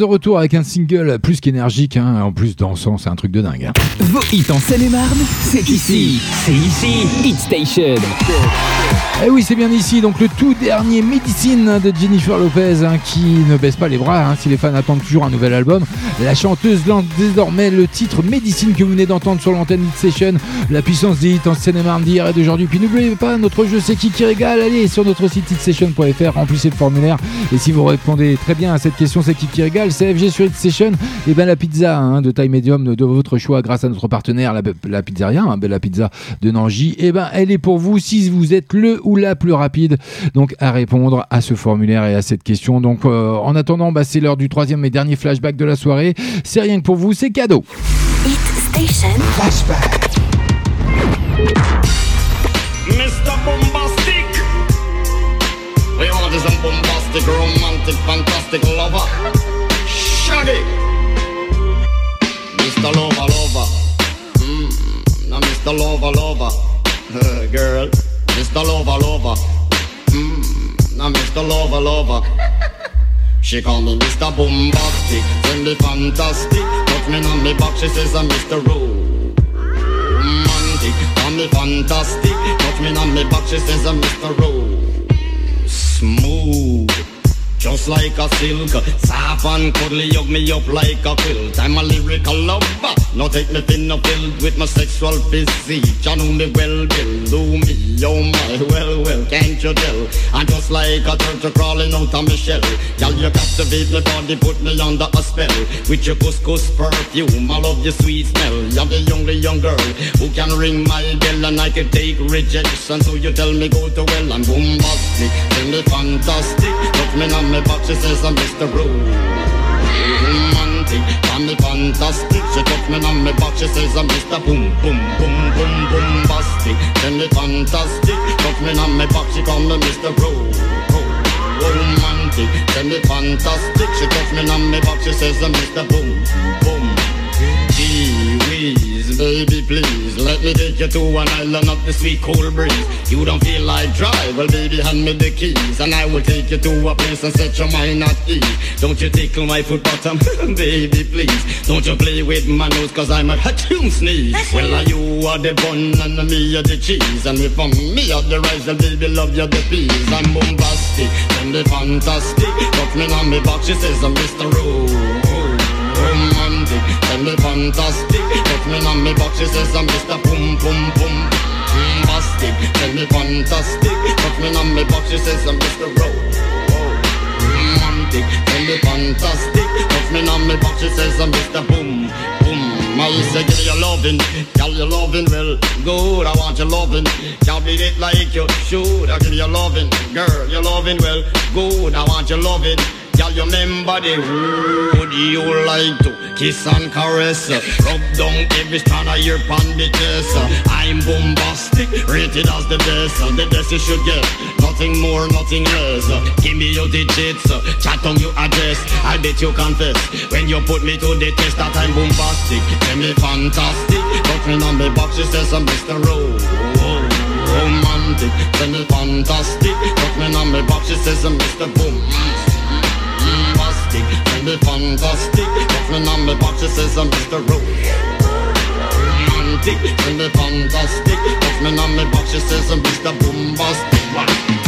De retour avec un single plus qu'énergique, hein, en plus dansant, c'est un truc de dingue. hein. Vos hits en Seine-et-Marne, c'est ici. C'est ici. Hit Station. Eh oui, c'est bien ici, donc le tout dernier Medicine de Jennifer Lopez hein, qui ne baisse pas les bras hein, si les fans attendent toujours un nouvel album. La chanteuse lance désormais le titre Medicine que vous venez d'entendre sur l'antenne Station. La puissance des hits en Seine-et-Marne d'hier et d'aujourd'hui. Puis n'oubliez pas, notre jeu c'est qui qui régale. Allez sur notre site hitstation.fr, remplissez le formulaire. Et si vous répondez très bien à cette question, c'est qui qui régale CFG sur Hit Station. Et ben la pizza hein, de taille médium de votre choix grâce à notre partenaire, la, la pizzeria, hein, Bella Pizza de Nangy. Et ben elle est pour vous si vous êtes le ou la plus rapide donc à répondre à ce formulaire et à cette question. Donc euh, en attendant, bah, c'est l'heure du troisième et dernier flashback de la soirée. C'est rien que pour vous, c'est cadeau. Hit Station. Flashback. Mr. Bombastic. We want is a bombastic, romantic, fantastic lover. Shaggy. Mr. Lover, lover. Mm, now Mr. Lover, lover. Girl. Mr. Lover, lover. Mm, now Mr. Lover, lover. She call me Mr. Bombastic, send me fantastic. Touch me on me back, she says I'm Mr. Romantic. Call me fantastic, touch me on me back, she says I'm Mr. Ro. Smooth. Just like a silk, soft and cuddly, hug me up like a quilt. I'm a lyrical lover. Now take me thin filled with my sexual physique. You know me well, Bill. Do me, oh my, well, well, can't you tell? I'm just like a turtle crawling out of my shell. Girl, you captivate my body, put me under a spell. With your couscous perfume, I love your sweet smell. You're the only young girl who can ring my bell and I can take rejection. So you tell me go to well, I'm bombastic, tell me fantastic. Look me on me back, she says. Rose. Romantic, fantastic. She me on me back, she says I'm Mr. Boom, boom, boom, boom, bombastic. Tell me fantastic, touch me on me back, she call me Mr. Rose. Romantic, tell me fantastic. She touch me on me back, she says I'm Mr. Boom, boom. Baby please. Let me take you to an island of the sweet cool breeze. You don't feel like drive, well baby hand me the keys And I will take you to a place and set your mind at ease. Don't you tickle my foot bottom, baby please. Don't you play with my nose cause I'm a hatchoon sneeze. Well are you are the bun and me are the cheese. And if I'm me are the rice, well baby love you the peas. I'm bombastic, and the fantastic. Touch me on me back, she says I'm Mr. Rose Tell me fantastic. Touch me on me back, she says I'm Mr. Boom Boom Boom Bombastic mm, Tell me fantastic. Touch me on me back, she says I'm Mr. Rose Romantic mm, Tell me fantastic. Touch me on me back, she says I'm Mr. Boom Boom I say give me your loving Girl, your loving well good I want your loving Can't beat it like you should I give you loving Girl, your loving well. Good I want your loving Girl, you remember the would you like to kiss and caress? Rub down every strand of your bandages. I'm bombastic, rated as the best. The best you should get, nothing more, nothing less. Give me your digits, chat on your address. I bet you confess when you put me to the test that I'm bombastic. Tell me fantastic, touch me on the box, she says I'm Mr. Rose romantic, tell me fantastic Touch me on me box, she says I'm Mr. Boom Bombastic, tell me fantastic Touch me on me box, she says I'm Mr. Rose Romantic, tell me fantastic Touch me on me box, she says I'm Mr. Bombastic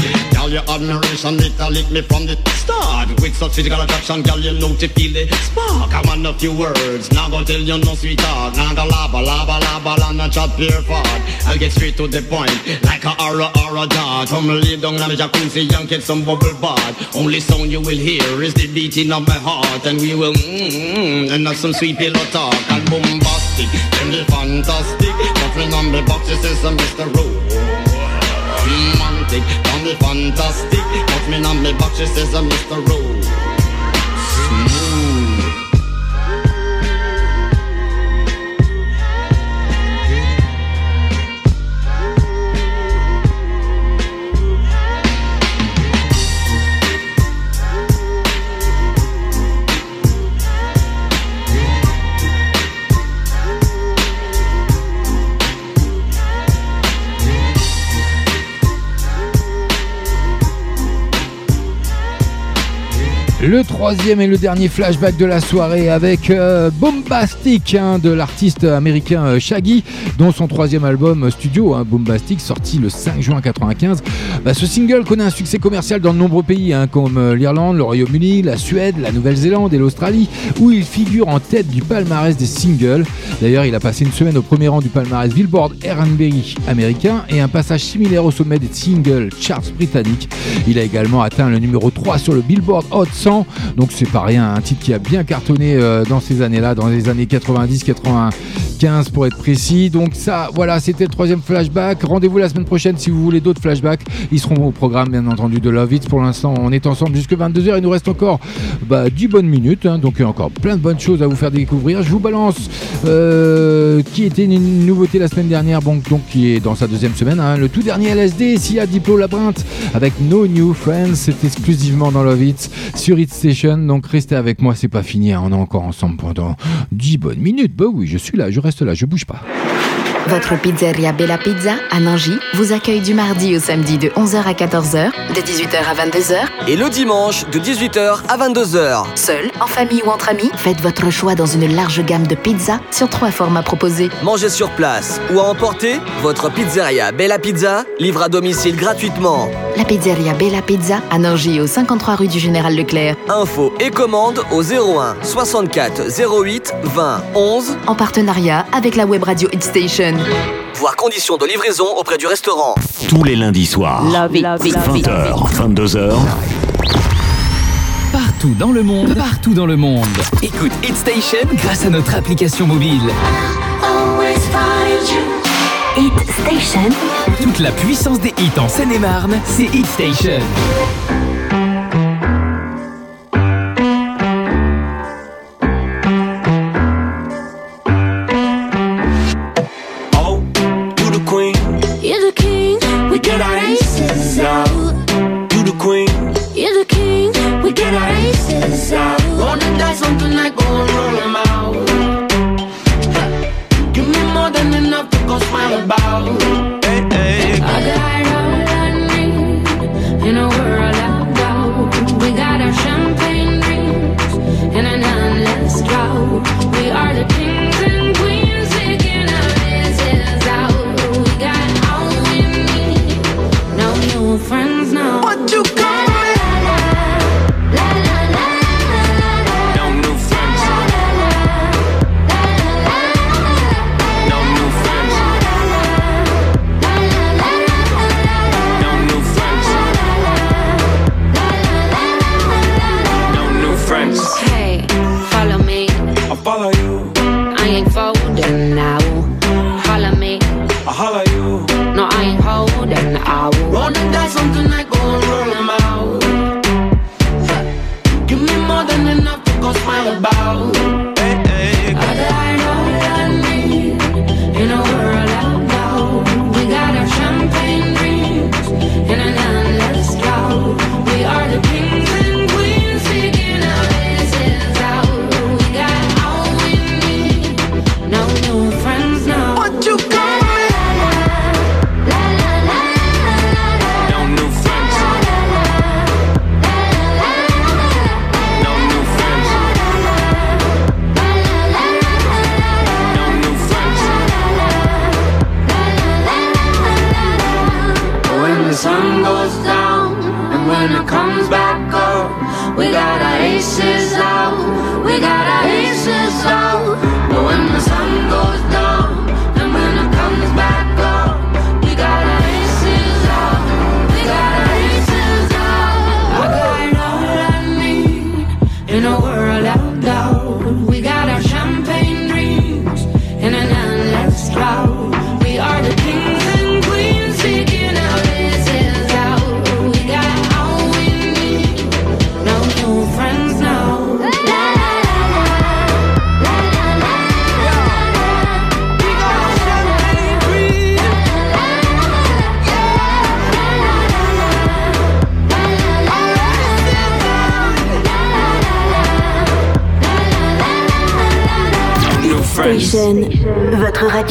Girl, your admiration, it a lick me from the start. With such physical attraction, girl, you know to feel the spark. I want a few words, now go tell you no sweetheart. Now go laba, laba, laba, and not chat pure fart. I'll get straight to the point, like a aura, aura dart. Come lay down on the jacuzzi and get some bubble bath. Only sound you will hear is the beating of my heart. And we will mmm, and have some sweet pillow talk. And bombastic, and the fantastic. Nothing on the box, it says I'm Mr. Me fantastic. Touch me on me back, she says I'm Mr. Rose. Le troisième et le dernier flashback de la soirée avec euh, Bombastic hein, de l'artiste américain euh, Shaggy, dont son troisième album studio, hein, Bombastic, sorti le 5 juin 95. Bah, ce single connaît un succès commercial dans de nombreux pays, hein, comme euh, l'Irlande, le Royaume-Uni, la Suède, la Nouvelle-Zélande et l'Australie, où il figure en tête du palmarès des singles. D'ailleurs, il a passé une semaine au premier rang du palmarès Billboard R&B américain et un passage similaire au sommet des singles charts britanniques. Il a également atteint le numéro 3 sur le Billboard Hot 100 donc c'est pas rien, un titre qui a bien cartonné euh, dans ces années-là, dans les années 90-95 pour être précis. Donc ça, voilà, c'était le troisième flashback. Rendez-vous la semaine prochaine si vous voulez d'autres flashbacks. Ils seront au programme bien entendu de Love It. Pour l'instant, on est ensemble jusque 22h. Il nous reste encore bah, 10 bonnes minutes, hein. donc il y a encore plein de bonnes choses à vous faire découvrir. Je vous balance euh, qui était une nouveauté la semaine dernière, bon, donc qui est dans sa deuxième semaine. hein. Le tout dernier LSD, Sia Diplo Labyrinthe avec No New Friends. C'est exclusivement dans Love It sur It Station. Donc restez avec moi, c'est pas fini. hein. On est encore ensemble pendant 10 bonnes minutes. Bah oui, je suis là, je reste là, je bouge pas. Votre pizzeria Bella Pizza à Nangy vous accueille du mardi au samedi de 11h à 14h, de 18h à 22h. Et le dimanche de 18h à 22h. Seul, en famille ou entre amis, faites votre choix dans une large gamme de pizzas sur trois formats proposés. Mangez sur place ou à emporter, votre pizzeria Bella Pizza livre à domicile gratuitement. La pizzeria Bella Pizza à Nangy au 53 rue du Général Leclerc. Info et commande au 01 64 08 20 11 En partenariat avec la web radio Hit Voir conditions de livraison auprès du restaurant. Tous les lundis soirs. Love it, love it, love it. 20h, 22h. Partout dans le monde, partout dans le monde. Écoute Hit Station grâce à notre application mobile. Hit Station. Toute la puissance des hits en Seine-et-Marne, c'est Hit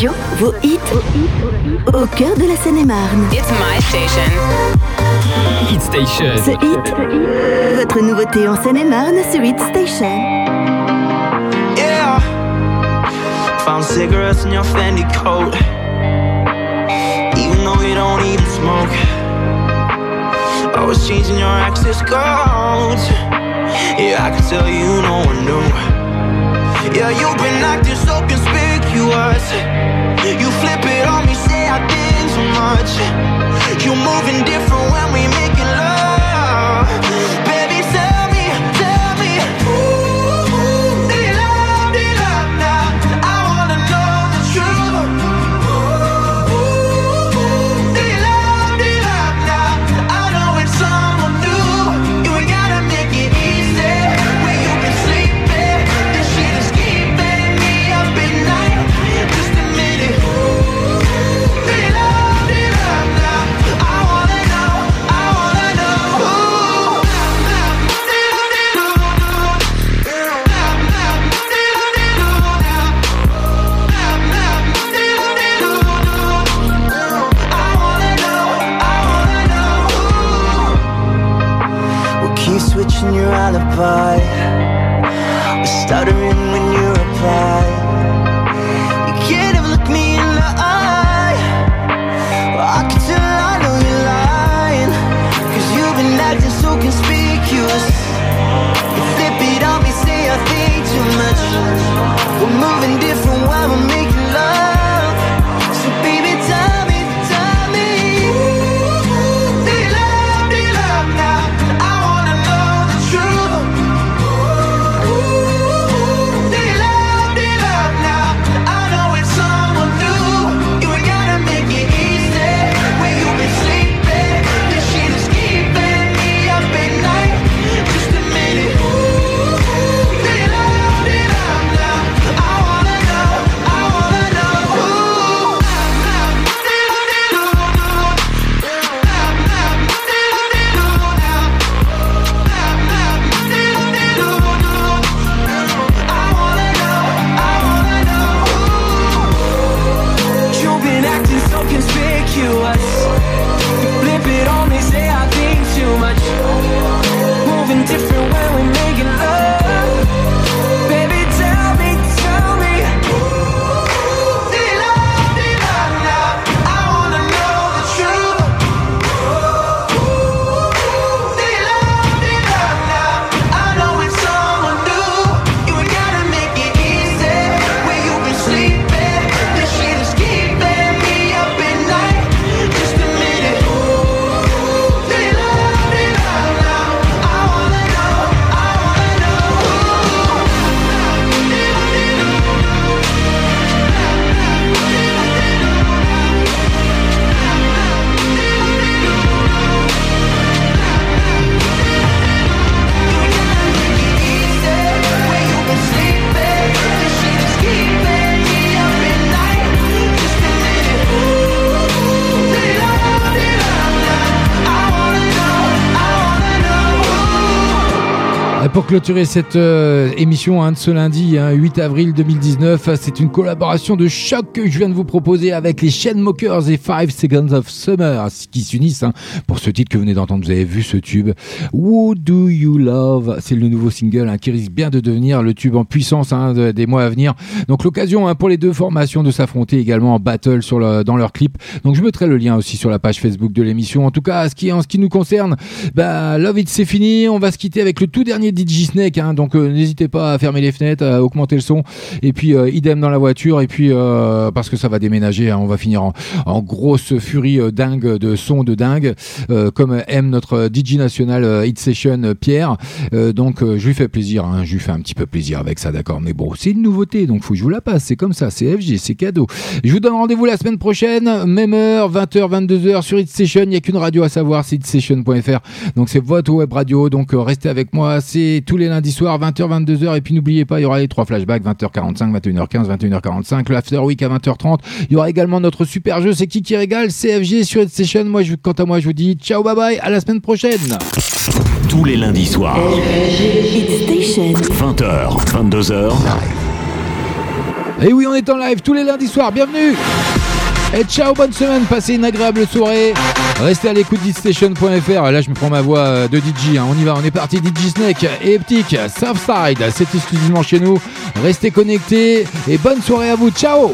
radio, vos hits, au cœur de la Seine-et-Marne. It's my station. Hit Station. Ce hit, votre nouveauté en Seine-et-Marne sur Hit Station. Yeah. Found cigarettes in your Fendi coat. Even though you don't even smoke. I was changing your access codes. Yeah, I could tell you no one knew. Yeah, you've been acting so conspicuous. Much. You moving different when we clôturer cette euh, émission hein, de ce lundi, hein, 8 avril 2019, euh, c'est une collaboration de choc que je viens de vous proposer avec les Chainsmokers et 5 Seconds of Summer qui s'unissent hein, pour ce titre que vous venez d'entendre. Vous avez vu ce tube Who Do You Love? C'est le nouveau single hein, qui risque bien de devenir le tube en puissance hein, de- des mois à venir. Donc l'occasion hein, pour les deux formations de s'affronter également en battle dans leur clip. Donc je mettrai le lien aussi sur la page Facebook de l'émission. En tout cas, en ce qui nous concerne, bah, Love It c'est fini. On va se quitter avec le tout dernier DJ Snake. hein. donc euh, n'hésitez pas à fermer les fenêtres, à augmenter le son. Et puis euh, idem dans la voiture. Et puis euh, parce que ça va déménager, hein, on va finir en, grosse furie dingue de son de dingue, comme aime notre DJ national Hit Session Pierre. Donc je lui fais plaisir. hein. je lui fais un petit peu plaisir avec ça, d'accord. Mais bon, c'est une nouveauté, donc faut que je vous la passe. C'est comme ça, c'est FG, c'est cadeau. Je vous donne rendez-vous la semaine prochaine, même heure, 20h, 22h sur Hit Session. Il n'y a qu'une radio à savoir, c'est hitsession.fr. Donc c'est votre web radio. Donc restez avec moi. C'est tous les lundis soirs, 20h, 22h. Et puis n'oubliez pas, il y aura les trois flashbacks, 20h45, 21h15, 21h45, le After Week à 20h30. Il y aura également notre super jeu, c'est qui qui régale, CFG sur Session. Moi, je, quant à moi, je vous dis ciao, bye bye, à la semaine prochaine. Tous les lundis soirs. 20h, 22h. Et oui, on est en live tous les lundis soirs. Bienvenue. Et ciao, bonne semaine, passez une agréable soirée. Restez à l'écoute d'itstation.fr. Là, je me prends ma voix euh, de DJ. hein. On y va, on est parti. DJ Snake et Eptic, Southside, c'est exclusivement chez nous. Restez connectés et bonne soirée à vous. Ciao.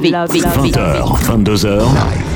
Lundis soirs. 20h, 22h.